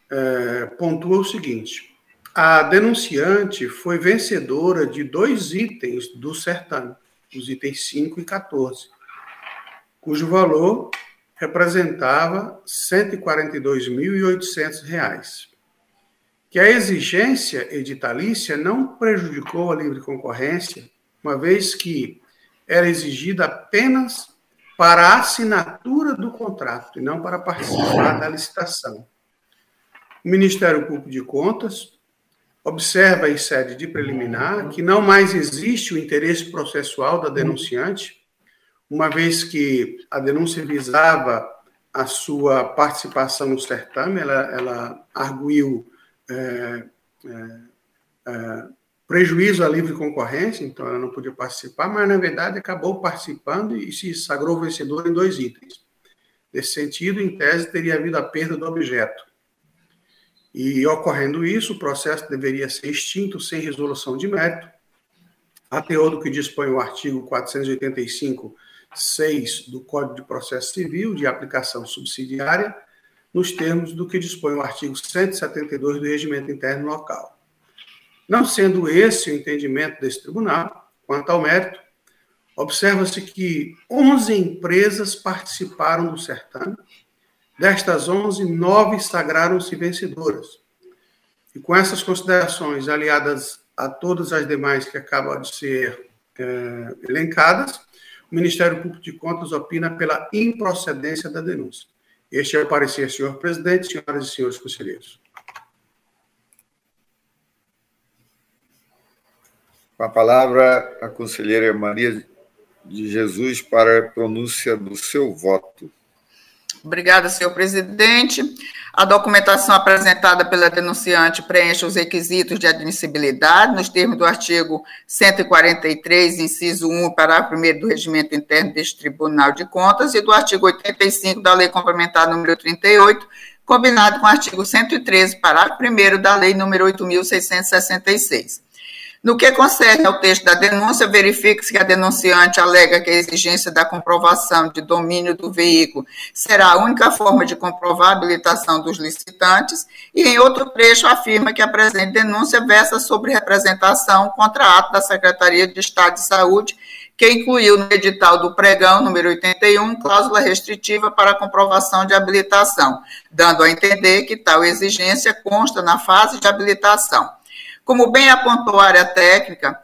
é, pontua o seguinte: a denunciante foi vencedora de dois itens do certame, os itens 5 e 14, cujo valor representava R$ 142.800. Que a exigência editalícia não prejudicou a livre concorrência, uma vez que era exigida apenas para a assinatura do contrato e não para participar da licitação. O Ministério Público de Contas observa em sede de preliminar que não mais existe o interesse processual da denunciante, uma vez que a denúncia visava a sua participação no certame, ela, ela arguiu é, é, é, prejuízo à livre concorrência, então ela não podia participar, mas na verdade acabou participando e se sagrou vencedora em dois itens. Nesse sentido, em tese, teria havido a perda do objeto. E ocorrendo isso, o processo deveria ser extinto sem resolução de mérito, a teor do que dispõe o artigo 485, 6 do Código de Processo Civil, de aplicação subsidiária, nos termos do que dispõe o artigo 172 do Regimento Interno Local. Não sendo esse o entendimento desse tribunal, quanto ao mérito, observa-se que 11 empresas participaram do certame, Destas 11, nove sagraram-se vencedoras. E com essas considerações, aliadas a todas as demais que acabam de ser é, elencadas, o Ministério Público de Contas opina pela improcedência da denúncia. Este é o parecer, senhor presidente, senhoras e senhores conselheiros. Com a palavra, a conselheira Maria de Jesus para a pronúncia do seu voto. Obrigada, senhor presidente. A documentação apresentada pela denunciante preenche os requisitos de admissibilidade nos termos do artigo 143, inciso 1, parágrafo 1 do Regimento Interno deste Tribunal de Contas e do artigo 85 da Lei Complementar número 38, combinado com o artigo 113, parágrafo 1 da Lei número 8666. No que concerne ao texto da denúncia, verifique-se que a denunciante alega que a exigência da comprovação de domínio do veículo será a única forma de comprovar a habilitação dos licitantes, e em outro trecho afirma que a presente denúncia versa sobre representação contra ato da Secretaria de Estado de Saúde, que incluiu no edital do pregão número 81 cláusula restritiva para comprovação de habilitação, dando a entender que tal exigência consta na fase de habilitação. Como bem apontou a área técnica,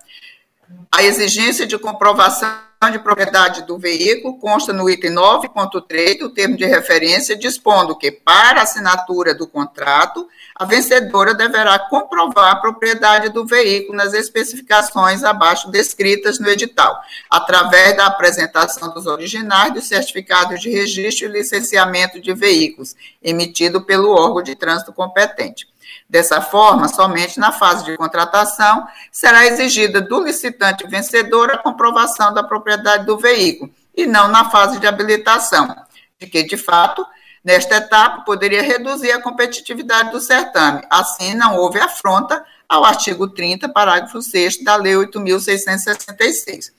a exigência de comprovação de propriedade do veículo consta no item 9.3 do termo de referência, dispondo que, para assinatura do contrato, a vencedora deverá comprovar a propriedade do veículo nas especificações abaixo descritas no edital, através da apresentação dos originais dos certificados de registro e licenciamento de veículos, emitido pelo órgão de trânsito competente. Dessa forma, somente na fase de contratação será exigida do licitante vencedor a comprovação da propriedade do veículo, e não na fase de habilitação, de que, de fato, nesta etapa poderia reduzir a competitividade do certame. Assim, não houve afronta ao artigo 30, parágrafo 6 da Lei 8.666.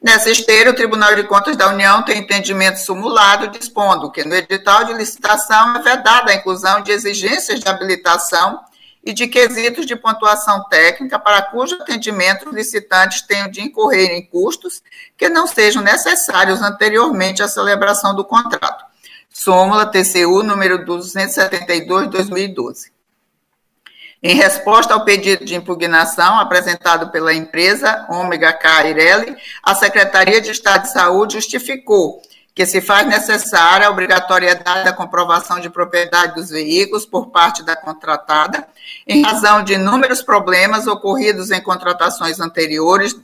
Nessa esteira, o Tribunal de Contas da União tem entendimento simulado, dispondo que no edital de licitação é vedada a inclusão de exigências de habilitação e de quesitos de pontuação técnica para cujo atendimento os licitantes tenham de incorrer em custos que não sejam necessários anteriormente à celebração do contrato. Súmula TCU número 272 de 2012. Em resposta ao pedido de impugnação apresentado pela empresa Ômega Cairelli, a Secretaria de Estado de Saúde justificou que se faz necessária a obrigatoriedade da comprovação de propriedade dos veículos por parte da contratada, em razão de inúmeros problemas ocorridos em contratações anteriores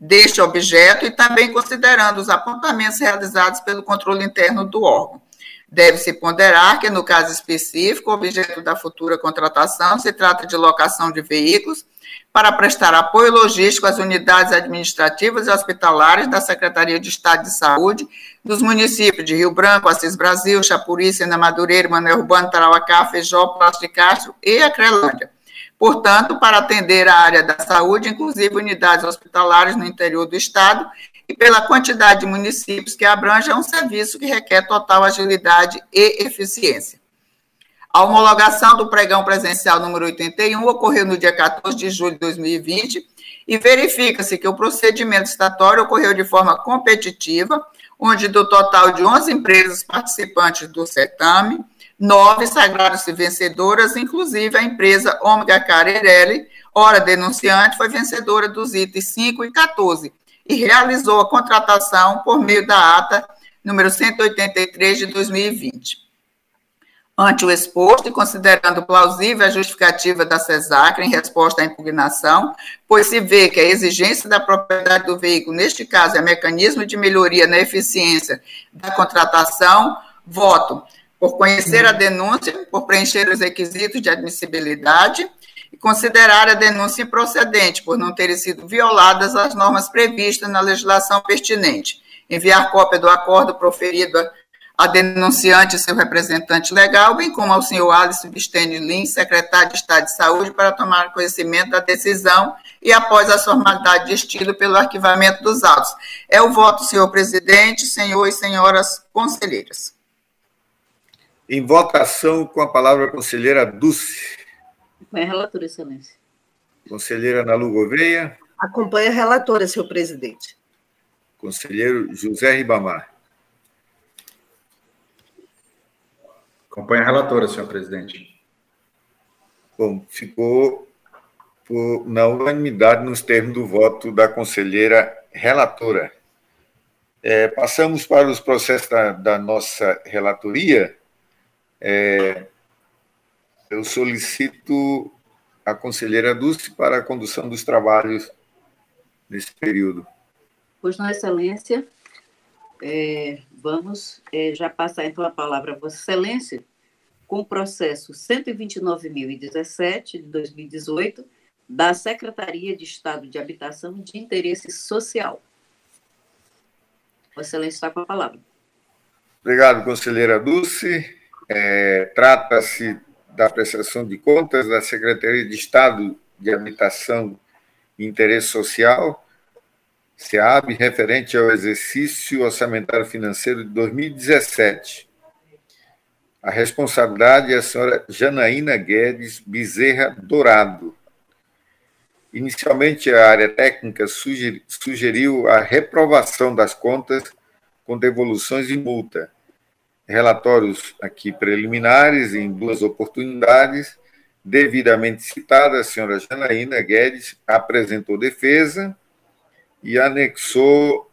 deste objeto e também considerando os apontamentos realizados pelo controle interno do órgão. Deve-se ponderar que, no caso específico, o objeto da futura contratação se trata de locação de veículos para prestar apoio logístico às unidades administrativas e hospitalares da Secretaria de Estado de Saúde dos municípios de Rio Branco, Assis Brasil, Chapuri, Sena Madureira, Manuel Urbano, Tarauacá, Feijó, Passo de Castro e Acrelândia. Portanto, para atender a área da saúde, inclusive unidades hospitalares no interior do Estado, e pela quantidade de municípios que abrange, é um serviço que requer total agilidade e eficiência. A homologação do pregão presencial número 81 ocorreu no dia 14 de julho de 2020 e verifica-se que o procedimento estatório ocorreu de forma competitiva, onde do total de 11 empresas participantes do certame, nove sagraram-se vencedoras, inclusive a empresa Omega Carerelli, ora denunciante, foi vencedora dos itens 5 e 14 e realizou a contratação por meio da ata número 183 de 2020. Ante o exposto e considerando plausível a justificativa da CESACRA em resposta à impugnação, pois se vê que a exigência da propriedade do veículo, neste caso, é mecanismo de melhoria na eficiência da contratação, voto por conhecer a denúncia, por preencher os requisitos de admissibilidade considerar a denúncia improcedente, por não terem sido violadas as normas previstas na legislação pertinente. Enviar cópia do acordo proferido a denunciante e seu representante legal, bem como ao senhor Alisson Bistênio Lins, secretário de Estado de Saúde, para tomar conhecimento da decisão e após a formalidade de estilo pelo arquivamento dos autos. É o voto, senhor presidente, senhor e senhoras conselheiras. Em votação, com a palavra a conselheira Dulce. Acompanha a relatora, excelência. Conselheira Nalu Gouveia. Acompanha a relatora, senhor presidente. Conselheiro José Ribamar. Acompanha a relatora, senhor presidente. Bom, ficou por, na unanimidade nos termos do voto da conselheira relatora. É, passamos para os processos da, da nossa relatoria. É, eu solicito a conselheira Dulce para a condução dos trabalhos nesse período. Pois não, Excelência, é, vamos é, já passar então a palavra a Vossa Excelência com o processo 129.017 de 2018 da Secretaria de Estado de Habitação de Interesse Social. Vossa Excelência está com a palavra. Obrigado, conselheira Dulce. É, Trata-se da prestação de contas da Secretaria de Estado de Habitação e Interesse Social, SEAB, referente ao exercício orçamentário financeiro de 2017 a responsabilidade é a senhora Janaína Guedes Bezerra Dourado. Inicialmente, a área técnica sugeriu a reprovação das contas com devoluções e multa. Relatórios aqui preliminares, em duas oportunidades, devidamente citada, a senhora Janaína Guedes apresentou defesa e anexou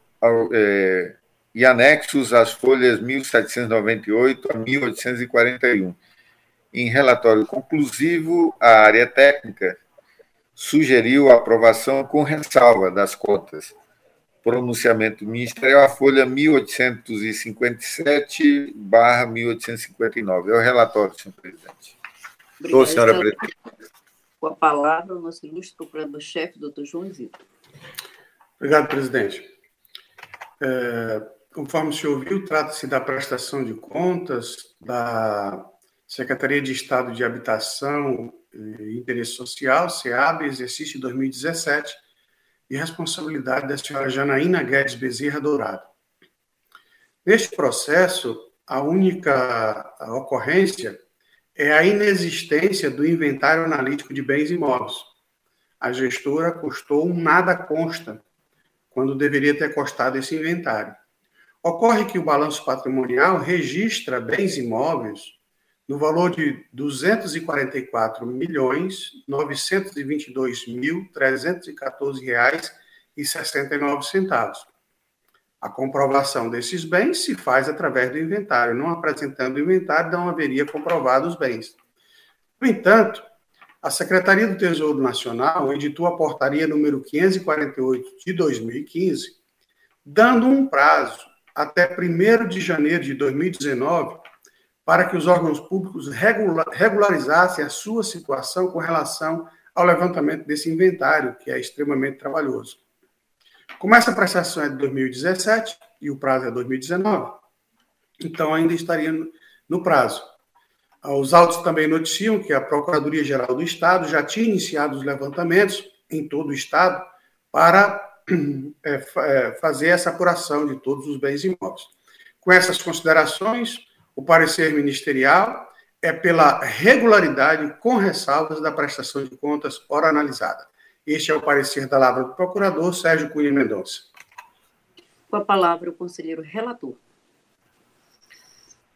é, e anexos às folhas 1798 a 1841. Em relatório conclusivo, a área técnica sugeriu a aprovação com ressalva das contas. Pronunciamento ministerial, a folha 1857-1859. É o relatório, senhor presidente. Obrigada, senhora presidente. Com a palavra, o nosso ilustre procurador-chefe, doutor João Zito. Obrigado, presidente. É, Conforme se ouviu, trata-se da prestação de contas da Secretaria de Estado de Habitação e Interesse Social, SEAB, exercício 2017, e responsabilidade da senhora Janaína Guedes Bezerra Dourado. Neste processo, a única ocorrência é a inexistência do inventário analítico de bens imóveis. A gestora custou um nada consta, quando deveria ter costado esse inventário. Ocorre que o balanço patrimonial registra bens imóveis no valor de 244 milhões 922 mil 314 reais e 69 centavos. A comprovação desses bens se faz através do inventário. Não apresentando o inventário, não haveria comprovado os bens. No entanto, a Secretaria do Tesouro Nacional editou a portaria número 548 de 2015, dando um prazo até 1 de janeiro de 2019 para que os órgãos públicos regularizassem a sua situação com relação ao levantamento desse inventário, que é extremamente trabalhoso. Como essa prestação é de 2017 e o prazo é 2019, então ainda estaria no prazo. Os autos também noticiam que a Procuradoria-Geral do Estado já tinha iniciado os levantamentos em todo o Estado para é, fazer essa apuração de todos os bens imóveis. Com essas considerações, o parecer ministerial é pela regularidade com ressalvas da prestação de contas ora analisada. Este é o parecer da palavra do procurador Sérgio Cunha Mendonça. Com a palavra o conselheiro relator.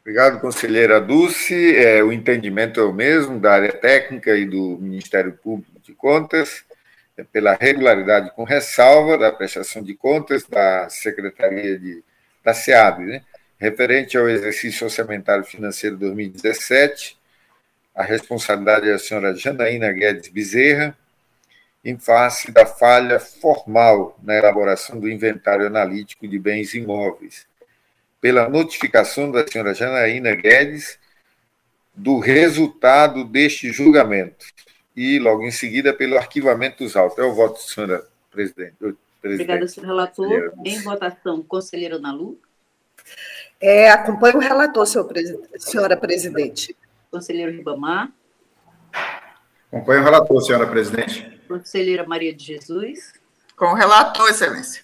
Obrigado, conselheira Dulce. É, o entendimento é o mesmo da área técnica e do Ministério Público de Contas, é pela regularidade com ressalva da prestação de contas da Secretaria de, da SEAB, né? Referente ao exercício orçamentário financeiro 2017, a responsabilidade é da senhora Janaína Guedes Bezerra, em face da falha formal na elaboração do inventário analítico de bens imóveis, pela notificação da senhora Janaína Guedes do resultado deste julgamento e, logo em seguida, pelo arquivamento dos autos. É o voto, senhora presidente. presidente Obrigada, senhor relator. Em votação, conselheiro Nalu. É, acompanho o relator, senhor, senhora presidente. Conselheiro Ribamar. Acompanho o relator, senhora presidente. Conselheira Maria de Jesus. Com o relator, excelência.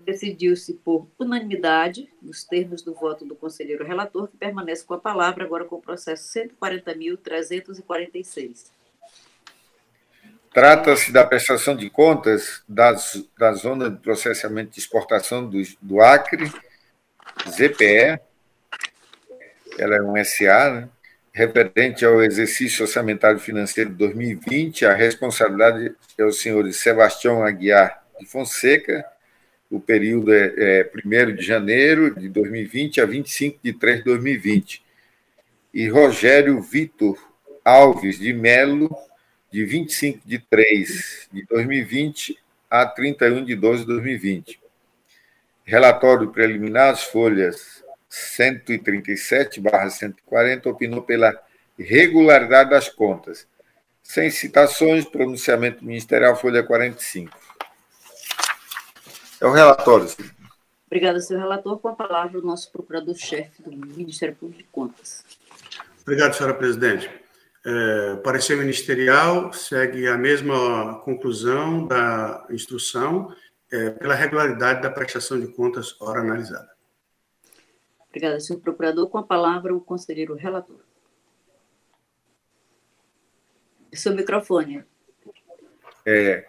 Decidiu-se por unanimidade, nos termos do voto do conselheiro relator, que permanece com a palavra, agora com o processo 140.346. Trata-se da prestação de contas das, da zona de processamento de exportação do, do Acre, ZPE, ela é um SA, né? referente ao exercício orçamentário financeiro de 2020, a responsabilidade é o senhor Sebastião Aguiar de Fonseca, o período é, é 1 de janeiro de 2020 a 25 de 3 de 2020, e Rogério Vitor Alves de Melo, de 25 de 3 de 2020 a 31 de 12 de 2020. Relatório preliminar, as folhas 137/140 opinou pela regularidade das contas. Sem citações, pronunciamento ministerial, folha 45. É o relatório, senhor. Obrigada, senhor relator. Com a palavra, o nosso procurador-chefe do Ministério Público de Contas. Obrigado, senhora presidente. É, parecer ministerial segue a mesma conclusão da instrução é, pela regularidade da prestação de contas hora analisada. Obrigada, senhor procurador. Com a palavra, o conselheiro relator. Seu microfone. É,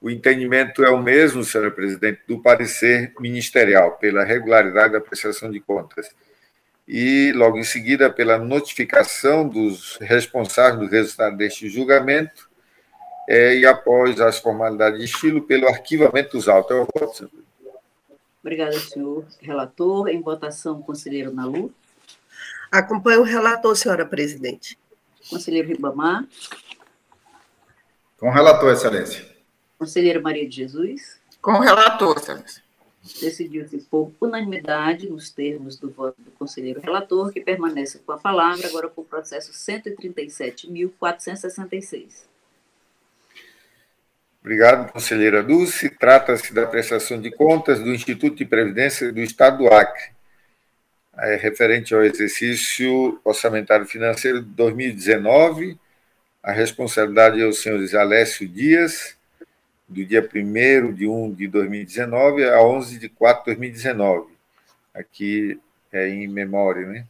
o entendimento é o mesmo, senhora presidente, do parecer ministerial pela regularidade da prestação de contas e, logo em seguida, pela notificação dos responsáveis do resultado deste julgamento é, e, após as formalidades de estilo, pelo arquivamento dos autos. O voto, senhor. Obrigada, senhor relator. Em votação, conselheiro Nalu. Acompanho o relator, senhora presidente. Conselheiro Ribamar. Com o relator, excelência. Conselheira Maria de Jesus. Com o relator, excelência. Decidiu-se por unanimidade, nos termos do voto do conselheiro relator, que permanece com a palavra, agora com o processo 137.466. Obrigado, conselheira Dulce. Trata-se da prestação de contas do Instituto de Previdência do Estado do Acre, é, referente ao exercício orçamentário financeiro de 2019. A responsabilidade é os senhores Alessio Dias, do dia 1 de 1 de 2019 a 11 de 4 de 2019. Aqui é em memória, né?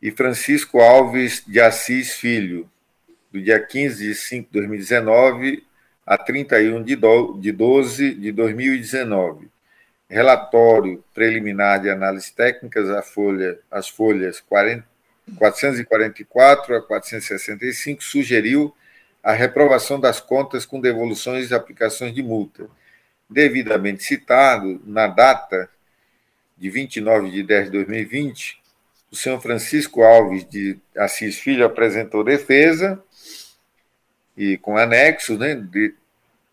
E Francisco Alves de Assis Filho, do dia 15 de 5 de 2019 a 31 de 12 de 2019. Relatório preliminar de análise técnicas, a folha, as folhas 40, 444 a 465, sugeriu a reprovação das contas com devoluções e aplicações de multa. Devidamente citado, na data de 29 de 10 de 2020, o senhor Francisco Alves de Assis Filho apresentou defesa e com anexo, né, de,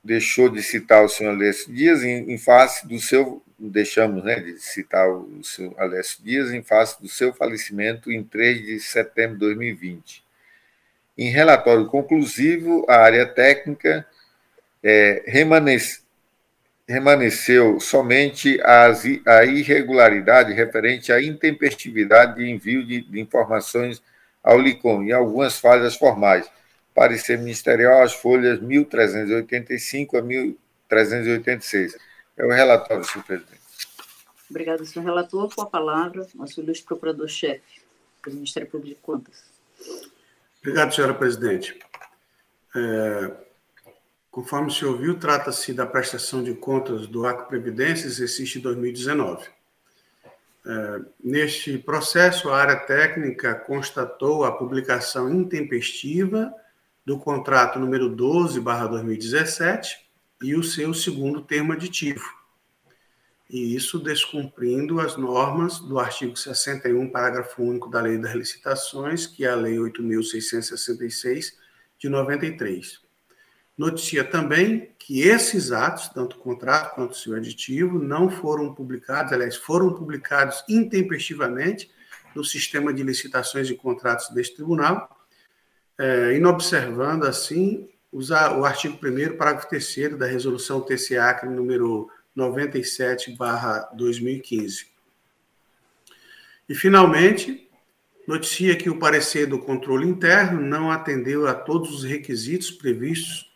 deixou de citar o senhor Alessio Dias em, em, face do seu, deixamos né, de citar o senhor Alessio Dias em face do seu falecimento em 3 de setembro de 2020. Em relatório conclusivo, a área técnica é, remanece, remaneceu somente as, a irregularidade referente à intempestividade de envio de, de informações ao LICOM e algumas falhas formais parecer ministerial, as folhas 1385 a 1386. É o relatório, senhor presidente. Obrigado, senhor relator. Com a palavra, nosso ilustre procurador-chefe do Ministério Público de Contas. Obrigado, senhora presidente. É, conforme o senhor viu, trata-se da prestação de contas do Acre Previdência, exercício 2019. É, neste processo, a área técnica constatou a publicação intempestiva do contrato número 12/2017 e o seu segundo termo aditivo. E isso descumprindo as normas do artigo 61, parágrafo único da Lei das Licitações, que é a Lei 8666 de 93. Noticia também que esses atos, tanto o contrato quanto o seu aditivo, não foram publicados, aliás, foram publicados intempestivamente no sistema de licitações e contratos deste tribunal, é, inobservando, assim, usar o artigo 1 parágrafo 3 da resolução TCAC número 97/2015. E finalmente, noticia que o parecer do controle interno não atendeu a todos os requisitos previstos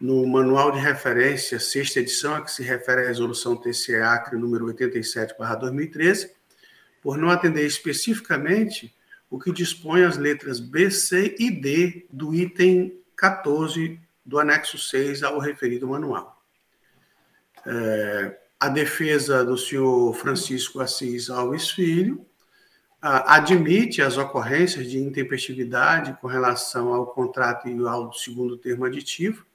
no manual de referência, sexta edição, a que se refere à resolução TCAC número 87/2013, por não atender especificamente o que dispõe as letras B, C e D do item 14 do anexo 6 ao referido manual. É, a defesa do senhor Francisco Assis Alves Filho admite as ocorrências de intempestividade com relação ao contrato e ao segundo termo aditivo,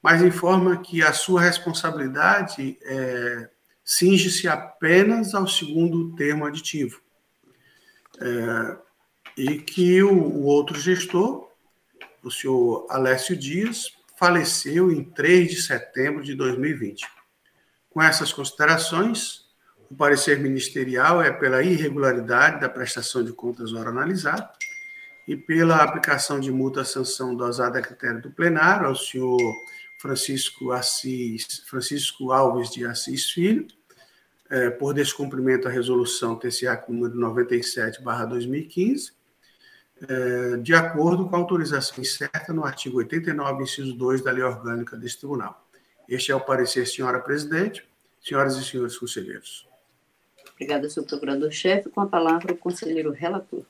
mas informa que a sua responsabilidade é, cinge-se apenas ao segundo termo aditivo. É, e que o, o outro gestor, o senhor Alessio Dias, faleceu em 3 de setembro de 2020. Com essas considerações, o parecer ministerial é pela irregularidade da prestação de contas hora analisada e pela aplicação de multa sanção dosada a critério do plenário ao senhor Francisco Assis, Francisco Alves de Assis Filho, é, por descumprimento da resolução TCA número 97/2015, é, de acordo com a autorização incerta no artigo 89, inciso 2 da Lei Orgânica deste Tribunal. Este é o parecer, senhora presidente, senhoras e senhores conselheiros. Obrigada, senhor procurador-chefe. Com a palavra, o conselheiro relator.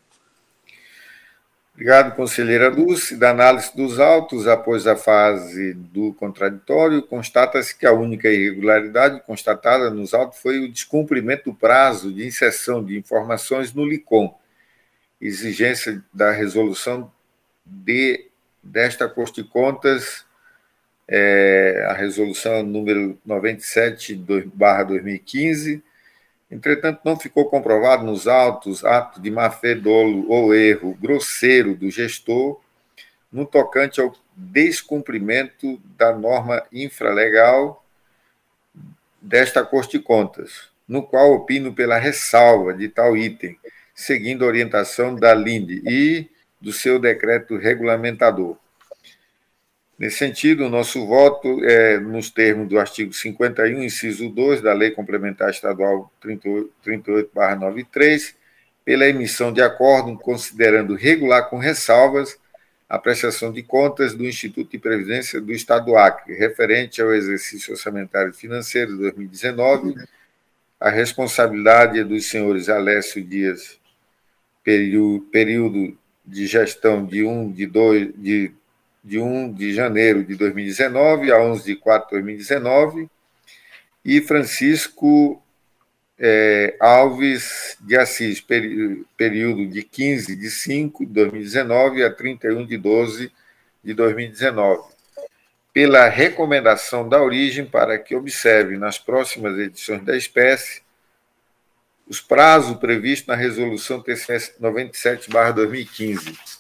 Obrigado, conselheira Dulce. Da análise dos autos, após a fase do contraditório, constata-se que a única irregularidade constatada nos autos foi o descumprimento do prazo de inserção de informações no LICOM, exigência da resolução de, desta Corte de Contas, é, a resolução número 97-2015. Entretanto, não ficou comprovado nos autos ato de má-fé, dolo ou erro grosseiro do gestor no tocante ao descumprimento da norma infralegal desta Corte de Contas, no qual opino pela ressalva de tal item, seguindo a orientação da LINDE e do seu decreto regulamentador. Nesse sentido, o nosso voto é nos termos do artigo 51, inciso 2 da Lei Complementar Estadual 38-93, pela emissão de acordo considerando regular com ressalvas a prestação de contas do Instituto de Previdência do Estado do Acre, referente ao exercício orçamentário financeiro de 2019, a responsabilidade é dos senhores Alessio Dias período de gestão de 1 de, 2, de, de 1 de janeiro de 2019 a 11 de 4 de 2019, e Francisco é, Alves de Assis, período de 15 de 5 de 2019 a 31 de 12 de 2019, pela recomendação da origem para que observe nas próximas edições da espécie os prazos previstos na Resolução TCS 97-2015,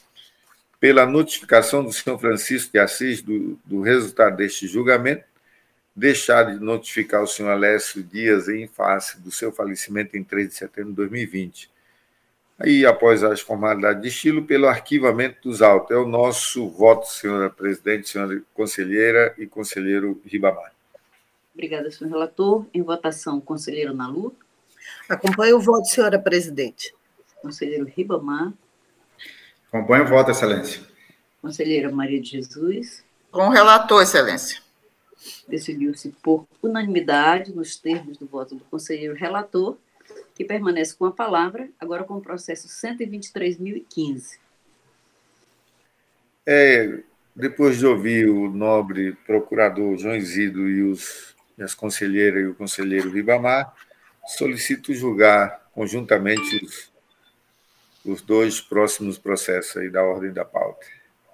pela notificação do senhor Francisco de Assis do, do resultado deste julgamento, deixar de notificar o senhor Alessio Dias em face do seu falecimento em 3 de setembro de 2020. Aí, após as formalidades de estilo, pelo arquivamento dos autos. É o nosso voto, senhora presidente, senhora conselheira e conselheiro Ribamar. Obrigada, senhor relator. Em votação, conselheiro Nalu. Acompanhe o voto, senhora presidente. Conselheiro Ribamar. Acompanhe o voto, excelência. Conselheira Maria de Jesus. Com o relator, excelência. Decidiu-se por unanimidade, nos termos do voto do conselheiro relator, que permanece com a palavra, agora com o processo 123.015. É, depois de ouvir o nobre procurador João Isidro e, os, e as conselheiras e o conselheiro Ribamar, solicito julgar conjuntamente os, os dois próximos processos aí da ordem da pauta.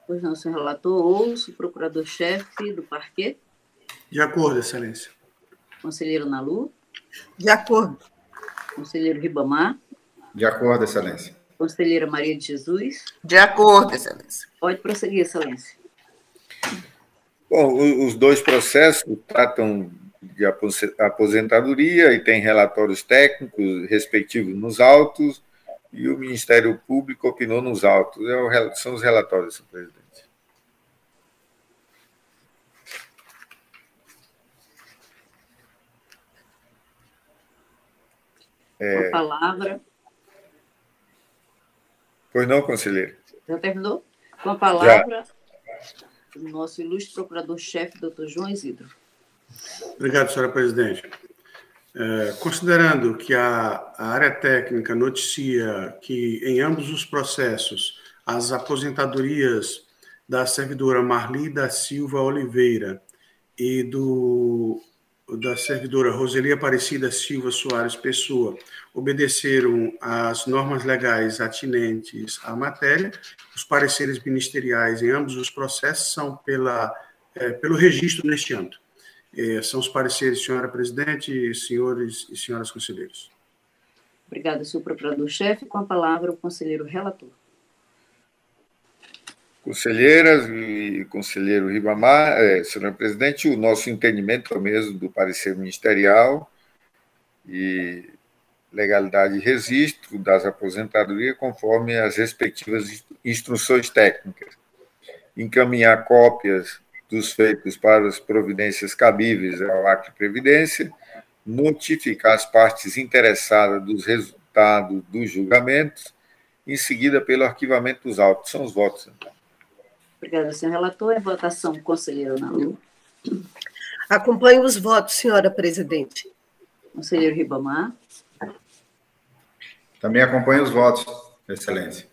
Pois não, senhor relator, ouço o procurador-chefe do parquê. De acordo, excelência. Conselheiro Nalu. De acordo. Conselheiro Ribamar. De acordo, excelência. Conselheira Maria de Jesus. De acordo, excelência. Pode prosseguir, excelência. Bom, os dois processos tratam de aposentadoria e tem relatórios técnicos respectivos nos autos, e o Ministério Público opinou nos autos. É são os relatórios, senhor presidente. É... A palavra. Pois não, conselheiro? Já terminou? Com a palavra, Já. o nosso ilustre procurador-chefe, doutor João Isidro. Obrigado, senhora presidente. É, considerando que a, a, área técnica noticia que em ambos os processos as aposentadorias da servidora Marli da Silva Oliveira e do da servidora Roseli Aparecida Silva Soares Pessoa obedeceram às normas legais atinentes à matéria. Os pareceres ministeriais em ambos os processos são pela, é, pelo registro neste âmbito. É, são os pareceres, senhora presidente, senhores e senhoras conselheiros. Obrigada, senhor procurador-chefe. Com a palavra, o conselheiro relator. Conselheiras e conselheiro Ribamar, é, senhor presidente, o nosso entendimento é o mesmo do parecer ministerial e legalidade e registro das aposentadorias conforme as respectivas instruções técnicas. Encaminhar cópias dos feitos para as providências cabíveis ao Acre Previdência, notificar as partes interessadas dos resultados dos julgamentos, em seguida pelo arquivamento dos autos. São os votos, então. Obrigada, senhor relator. Em votação, conselheiro Nalu. Acompanho os votos, senhora presidente. Conselheiro Ribamar. Também acompanho os votos, excelência.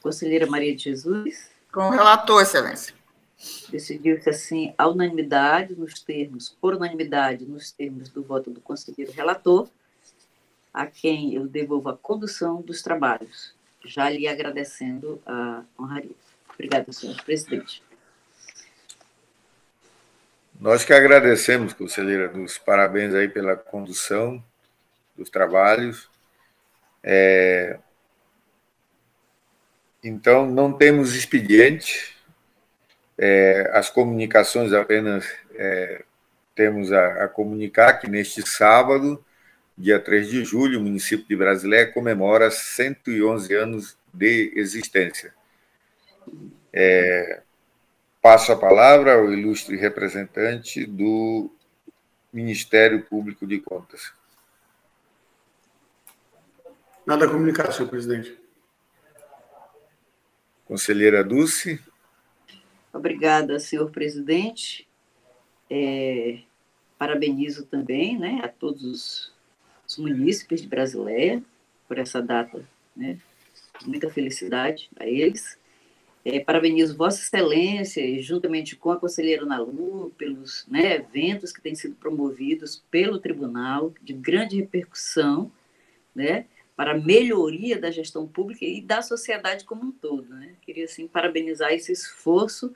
Conselheira Maria de Jesus. Com o relator, excelência. Decidiu-se assim, a unanimidade nos termos, por unanimidade nos termos do voto do conselheiro relator, a quem eu devolvo a condução dos trabalhos, já lhe agradecendo a honraria. Obrigada, senhor presidente. Nós que agradecemos, conselheira, dos parabéns aí pela condução dos trabalhos. É... Então, não temos expediente, é, as comunicações apenas é, temos a, a, comunicar que neste sábado, dia 3 de julho, o município de Brasilé comemora 111 anos de existência. É, passo a palavra ao ilustre representante do Ministério Público de Contas. Nada a comunicar, senhor presidente. Conselheira Dulce. Obrigada, senhor presidente. É, parabenizo também né, a todos os munícipes de Brasileia por essa data. Né, muita felicidade a eles. É, parabenizo Vossa Excelência, juntamente com a conselheira Nalu, pelos né, eventos que têm sido promovidos pelo tribunal, de grande repercussão, né, para a melhoria da gestão pública e da sociedade como um todo. Né? Queria, assim, parabenizar esse esforço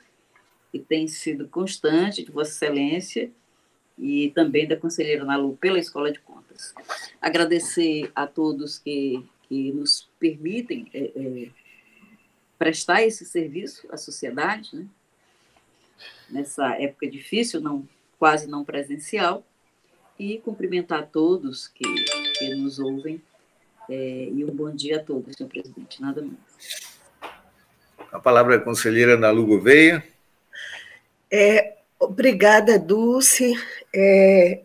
que tem sido constante de Vossa Excelência e também da conselheira Nalu pela Escola de Contas. Agradecer a todos que, que nos permitem é, é, prestar esse serviço à sociedade, né? nessa época difícil, não quase não presencial, e cumprimentar todos que, que nos ouvem. É, e um bom dia a todos, senhor presidente. Nada mais. A palavra é a conselheira Ana Lu Gouveia. É, obrigada, Dulce. É,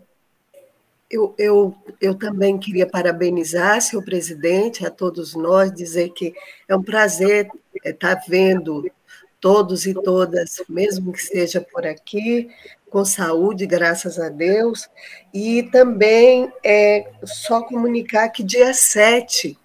eu, eu, eu também queria parabenizar, senhor presidente, a todos nós, dizer que é um prazer estar tá vendo todos e todas, mesmo que seja por aqui, com saúde, graças a Deus, e também é, só comunicar que dia 7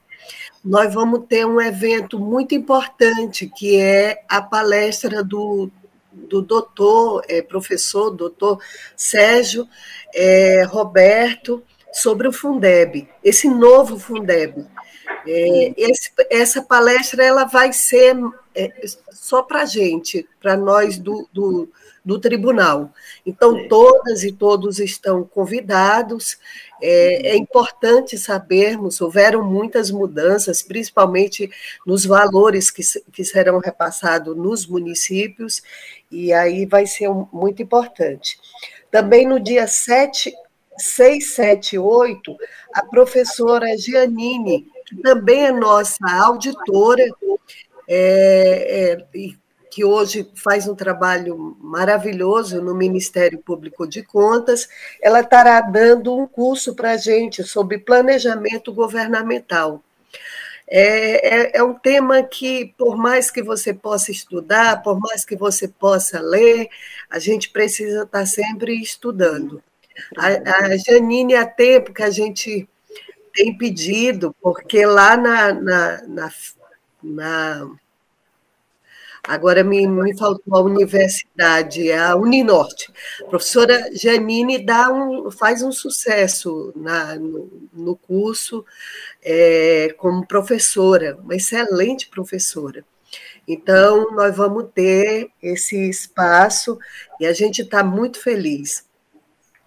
nós vamos ter um evento muito importante, que é a palestra do, do doutor, é, professor, doutor Sérgio é, Roberto, sobre o Fundeb, esse novo Fundeb. É, esse, essa palestra ela vai ser é, só para a gente, para nós do, do, do, tribunal. Então, todas e todos estão convidados. É, é, importante sabermos, houveram muitas mudanças, principalmente nos valores que, que serão repassados nos municípios, e aí vai ser muito importante. Também no dia 7, 6, 7 8, a professora Giannini, que também é nossa auditora, é, é, que hoje faz um trabalho maravilhoso no Ministério Público de Contas, ela estará dando um curso para a gente sobre planejamento governamental. É, é, é, um tema que, por mais que você possa estudar, por mais que você possa ler, a gente precisa estar sempre estudando. A, a Janine, há tempo que a gente tem pedido, porque lá na, na, na, na agora me, me faltou a universidade, a Uninorte. A professora Janine dá um, faz um sucesso na, no, no curso é, como professora, uma excelente professora. Então, nós vamos ter esse espaço e a gente está muito feliz.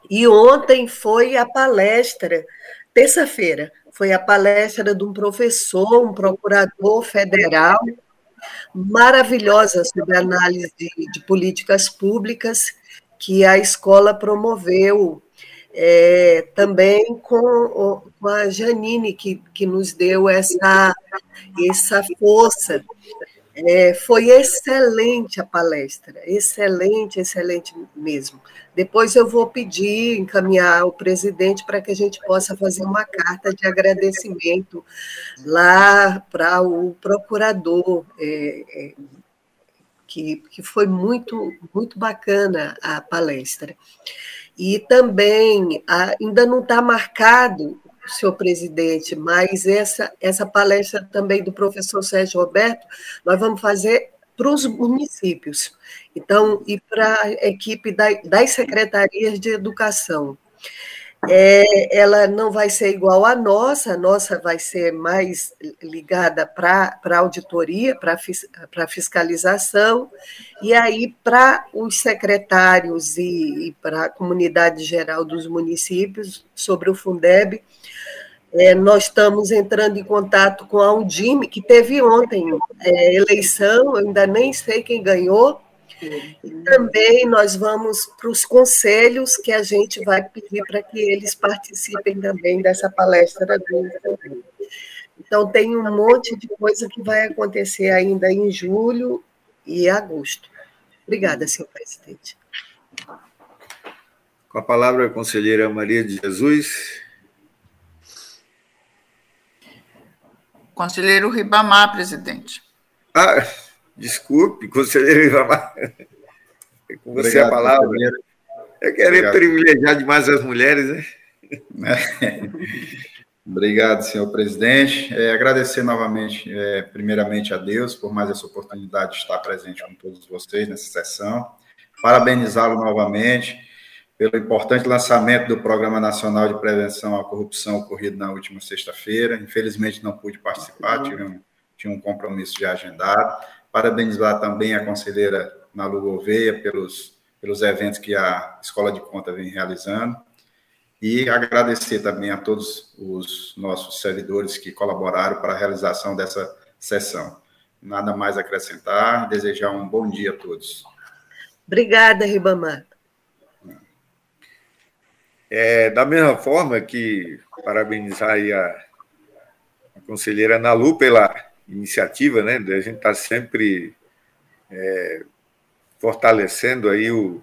E ontem foi a palestra, terça-feira, foi a palestra de um professor, um procurador federal, maravilhosa sobre análise de, de políticas públicas que a escola promoveu é, também com, com, a Janine, que, que nos deu essa, essa força é, foi excelente a palestra, excelente, excelente mesmo. Depois eu vou pedir, encaminhar ao presidente para que a gente possa fazer uma carta de agradecimento lá para o procurador, é, é, que, que foi muito, muito bacana a palestra. E também ainda não está marcado senhor presidente, mas essa, essa palestra também do professor Sérgio Roberto, nós vamos fazer para os municípios, então, e para a equipe da, das secretarias de educação. É, ela não vai ser igual à nossa, a nossa vai ser mais ligada para a auditoria, para fiscalização, e aí para os secretários e, e para a comunidade geral dos municípios sobre o Fundeb, é, nós estamos entrando em contato com a Undime, que teve ontem é, eleição, ainda nem sei quem ganhou. E também nós vamos para os conselhos, que a gente vai pedir para que eles participem também dessa palestra Então, tem um monte de coisa que vai acontecer ainda em julho e agosto. Obrigada, senhor presidente. Com a palavra a conselheira Maria de Jesus. Conselheiro Ribamar, presidente. Ah, desculpe, conselheiro Ribamar. É com você Obrigado, a palavra. Conselheiro. Eu quero Obrigado. privilegiar demais as mulheres, né? Obrigado, senhor presidente. É, agradecer novamente, é, primeiramente a Deus, por mais essa oportunidade de estar presente com todos vocês nessa sessão. Parabenizá-lo novamente pelo importante lançamento do Programa Nacional de Prevenção à Corrupção ocorrido na última sexta-feira. Infelizmente, não pude participar, tive um, tinha um compromisso já agendado. Parabenizar também a conselheira Nalu Gouveia pelos, pelos eventos que a Escola de Conta vem realizando. E agradecer também a todos os nossos servidores que colaboraram para a realização dessa sessão. Nada mais acrescentar, desejar um bom dia a todos. Obrigada, Ribamar. É, da mesma forma que parabenizar a, a conselheira Nalu pela iniciativa, né? A gente está sempre é, fortalecendo aí o.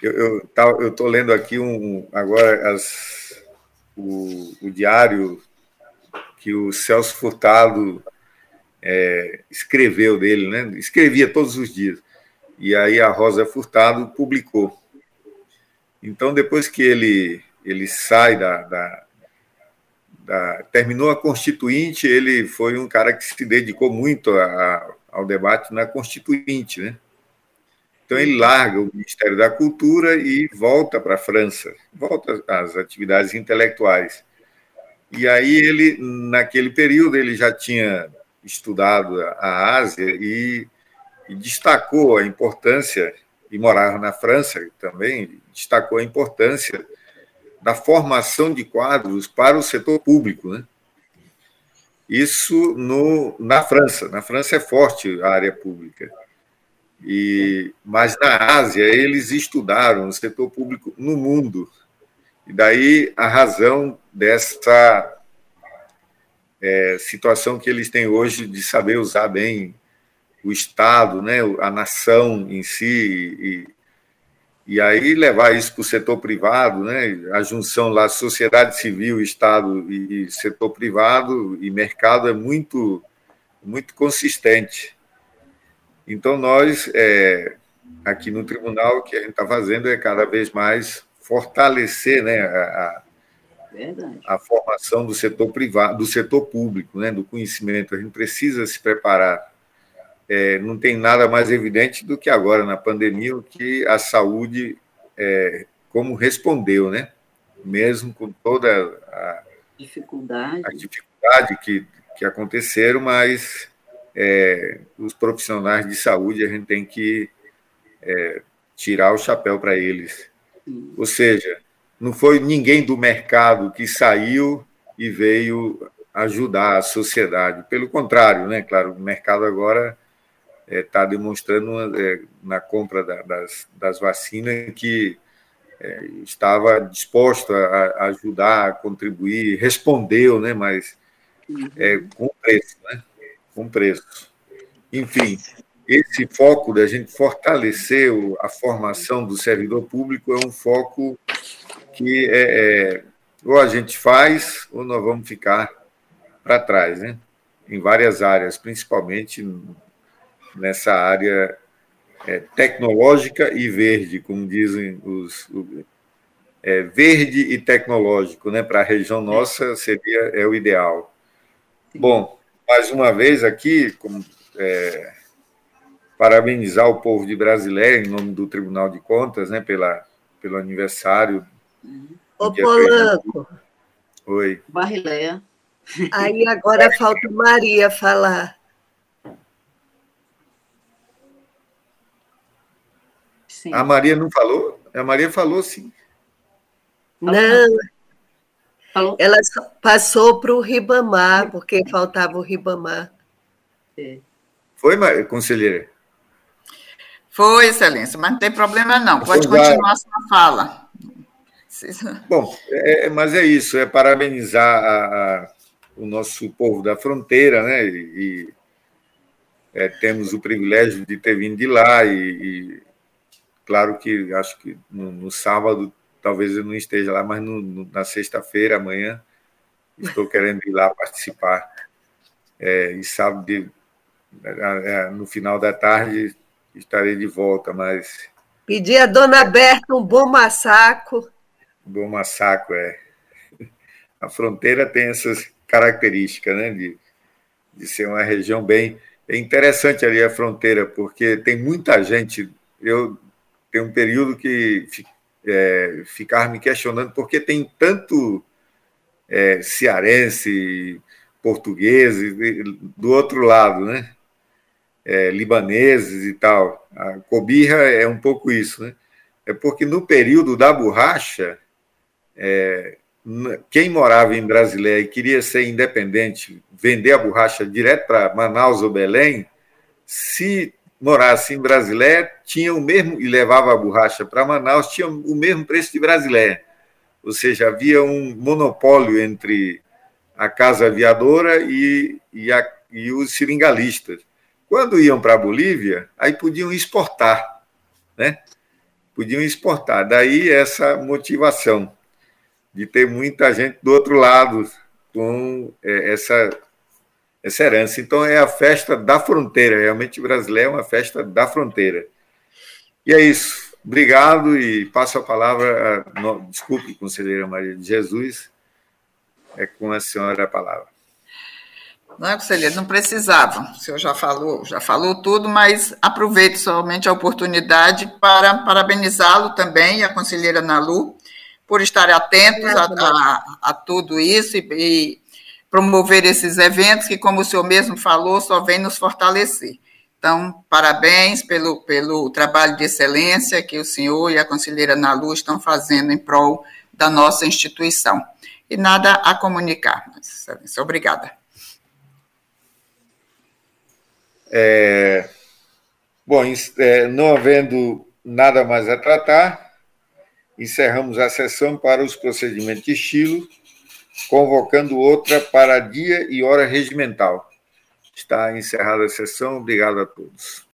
Eu estou lendo aqui um, agora as, o, o diário que o Celso Furtado é, escreveu dele, né? Escrevia todos os dias. E aí a Rosa Furtado publicou. Então, depois que ele, ele sai da, da da, terminou a Constituinte, ele foi um cara que se dedicou muito a, ao debate na Constituinte, né? Então ele larga o Ministério da Cultura e volta para a França, volta às atividades intelectuais. E aí ele, naquele período, ele já tinha estudado a Ásia e, e destacou a importância, e morava na França também, destacou a importância da formação de quadros para o setor público, né? Isso no, na França. Na França é forte a área pública. E, mas na Ásia, eles estudaram o setor público no mundo. E daí a razão dessa é, situação que eles têm hoje de saber usar bem o Estado, né, a nação em si, e, aí levar isso para o setor privado, né, a junção lá, sociedade civil, Estado e, setor privado e mercado é muito, muito consistente. Então, nós, é, aqui no tribunal, o que a gente está fazendo é cada vez mais fortalecer né, a, a formação do setor privado, do setor público, né, do conhecimento. A gente precisa se preparar. É, não tem nada mais evidente do que agora na pandemia que a saúde é, como respondeu, né? Mesmo com toda a dificuldade, a dificuldade que, que aconteceram, mas é, os profissionais de saúde, a gente tem que é, tirar o chapéu para eles. Sim. Ou seja, não foi ninguém do mercado que saiu e veio ajudar a sociedade. Pelo contrário, né? Claro, o mercado agora está é, demonstrando é, na compra da, das, das vacinas que é, estava disposto a, ajudar, a contribuir, respondeu, né? Mas é, com preço, né? com preço. Enfim, esse foco da gente fortalecer a formação do servidor público é um foco que é, é, ou a gente faz ou nós vamos ficar para trás, né? em várias áreas, principalmente nessa área é, tecnológica e verde, como dizem os. É, verde e tecnológico, né? Para a região nossa seria é o ideal. Bom, mais uma vez aqui, como, é, parabenizar o povo de Brasileira em nome do Tribunal de Contas, né, pela, pelo aniversário. Ô, Polanco. Oi. Barrileia. Aí agora falta Maria falar. Sim. A Maria não falou? A Maria falou sim. Não, Falou? Ela passou para o Ribamar, porque faltava o Ribamar. É. Foi, conselheira? Foi, excelência, mas não tem problema não. Pode continuar a sua fala. Bom, é, é, mas é isso, é parabenizar a, a, o nosso povo da fronteira, né? E, é, temos o privilégio de ter vindo de lá e, e claro que acho que no, no sábado talvez eu não esteja lá, mas no, no, na sexta-feira, amanhã, estou querendo ir lá participar. É, e sábado, é, no final da tarde, estarei de volta, mas... Pedir a dona Berta um bom massacro. Bom massacro, é. A fronteira tem essas características, né, de, de ser uma região bem... É interessante ali a fronteira, porque tem muita gente... Eu tenho um período que é, ficar me questionando por que tem tanto é, cearense, português, do outro lado, né? É, libaneses e tal. A cobirra é um pouco isso, né? É porque no período da borracha, é, quem morava em Brasileia e queria ser independente, vender a borracha direto para Manaus ou Belém, se morasse em Brasilé, tinha o mesmo, e levava a borracha para Manaus, tinha o mesmo preço de Brasilé. Ou seja, havia um monopólio entre a casa aviadora e, e, a, e os seringalistas. Quando iam para a Bolívia, aí podiam exportar, né? Podiam exportar. Daí essa motivação de ter muita gente do outro lado com é, essa essa herança. Então, é a festa da fronteira. Realmente, brasileiro é uma festa da fronteira. E é isso. Obrigado e passo a palavra. A, desculpe, conselheira Maria de Jesus, É com a senhora a palavra. Não, conselheiro, não precisava. O senhor já falou, já falou tudo, mas aproveito somente a oportunidade para parabenizá-lo também, a conselheira Nalu, por estarem atentos a, a, a tudo isso e, e promover esses eventos que, como o senhor mesmo falou, só vem nos fortalecer. Então, parabéns pelo, pelo trabalho de excelência que o senhor e a conselheira Nalu estão fazendo em prol da nossa instituição. E nada a comunicar, excelência. Obrigada. É, bom, é, não havendo nada mais a tratar, encerramos a sessão para os procedimentos de estilo, convocando outra para dia e hora regimental. Está encerrada a sessão. Obrigado a todos.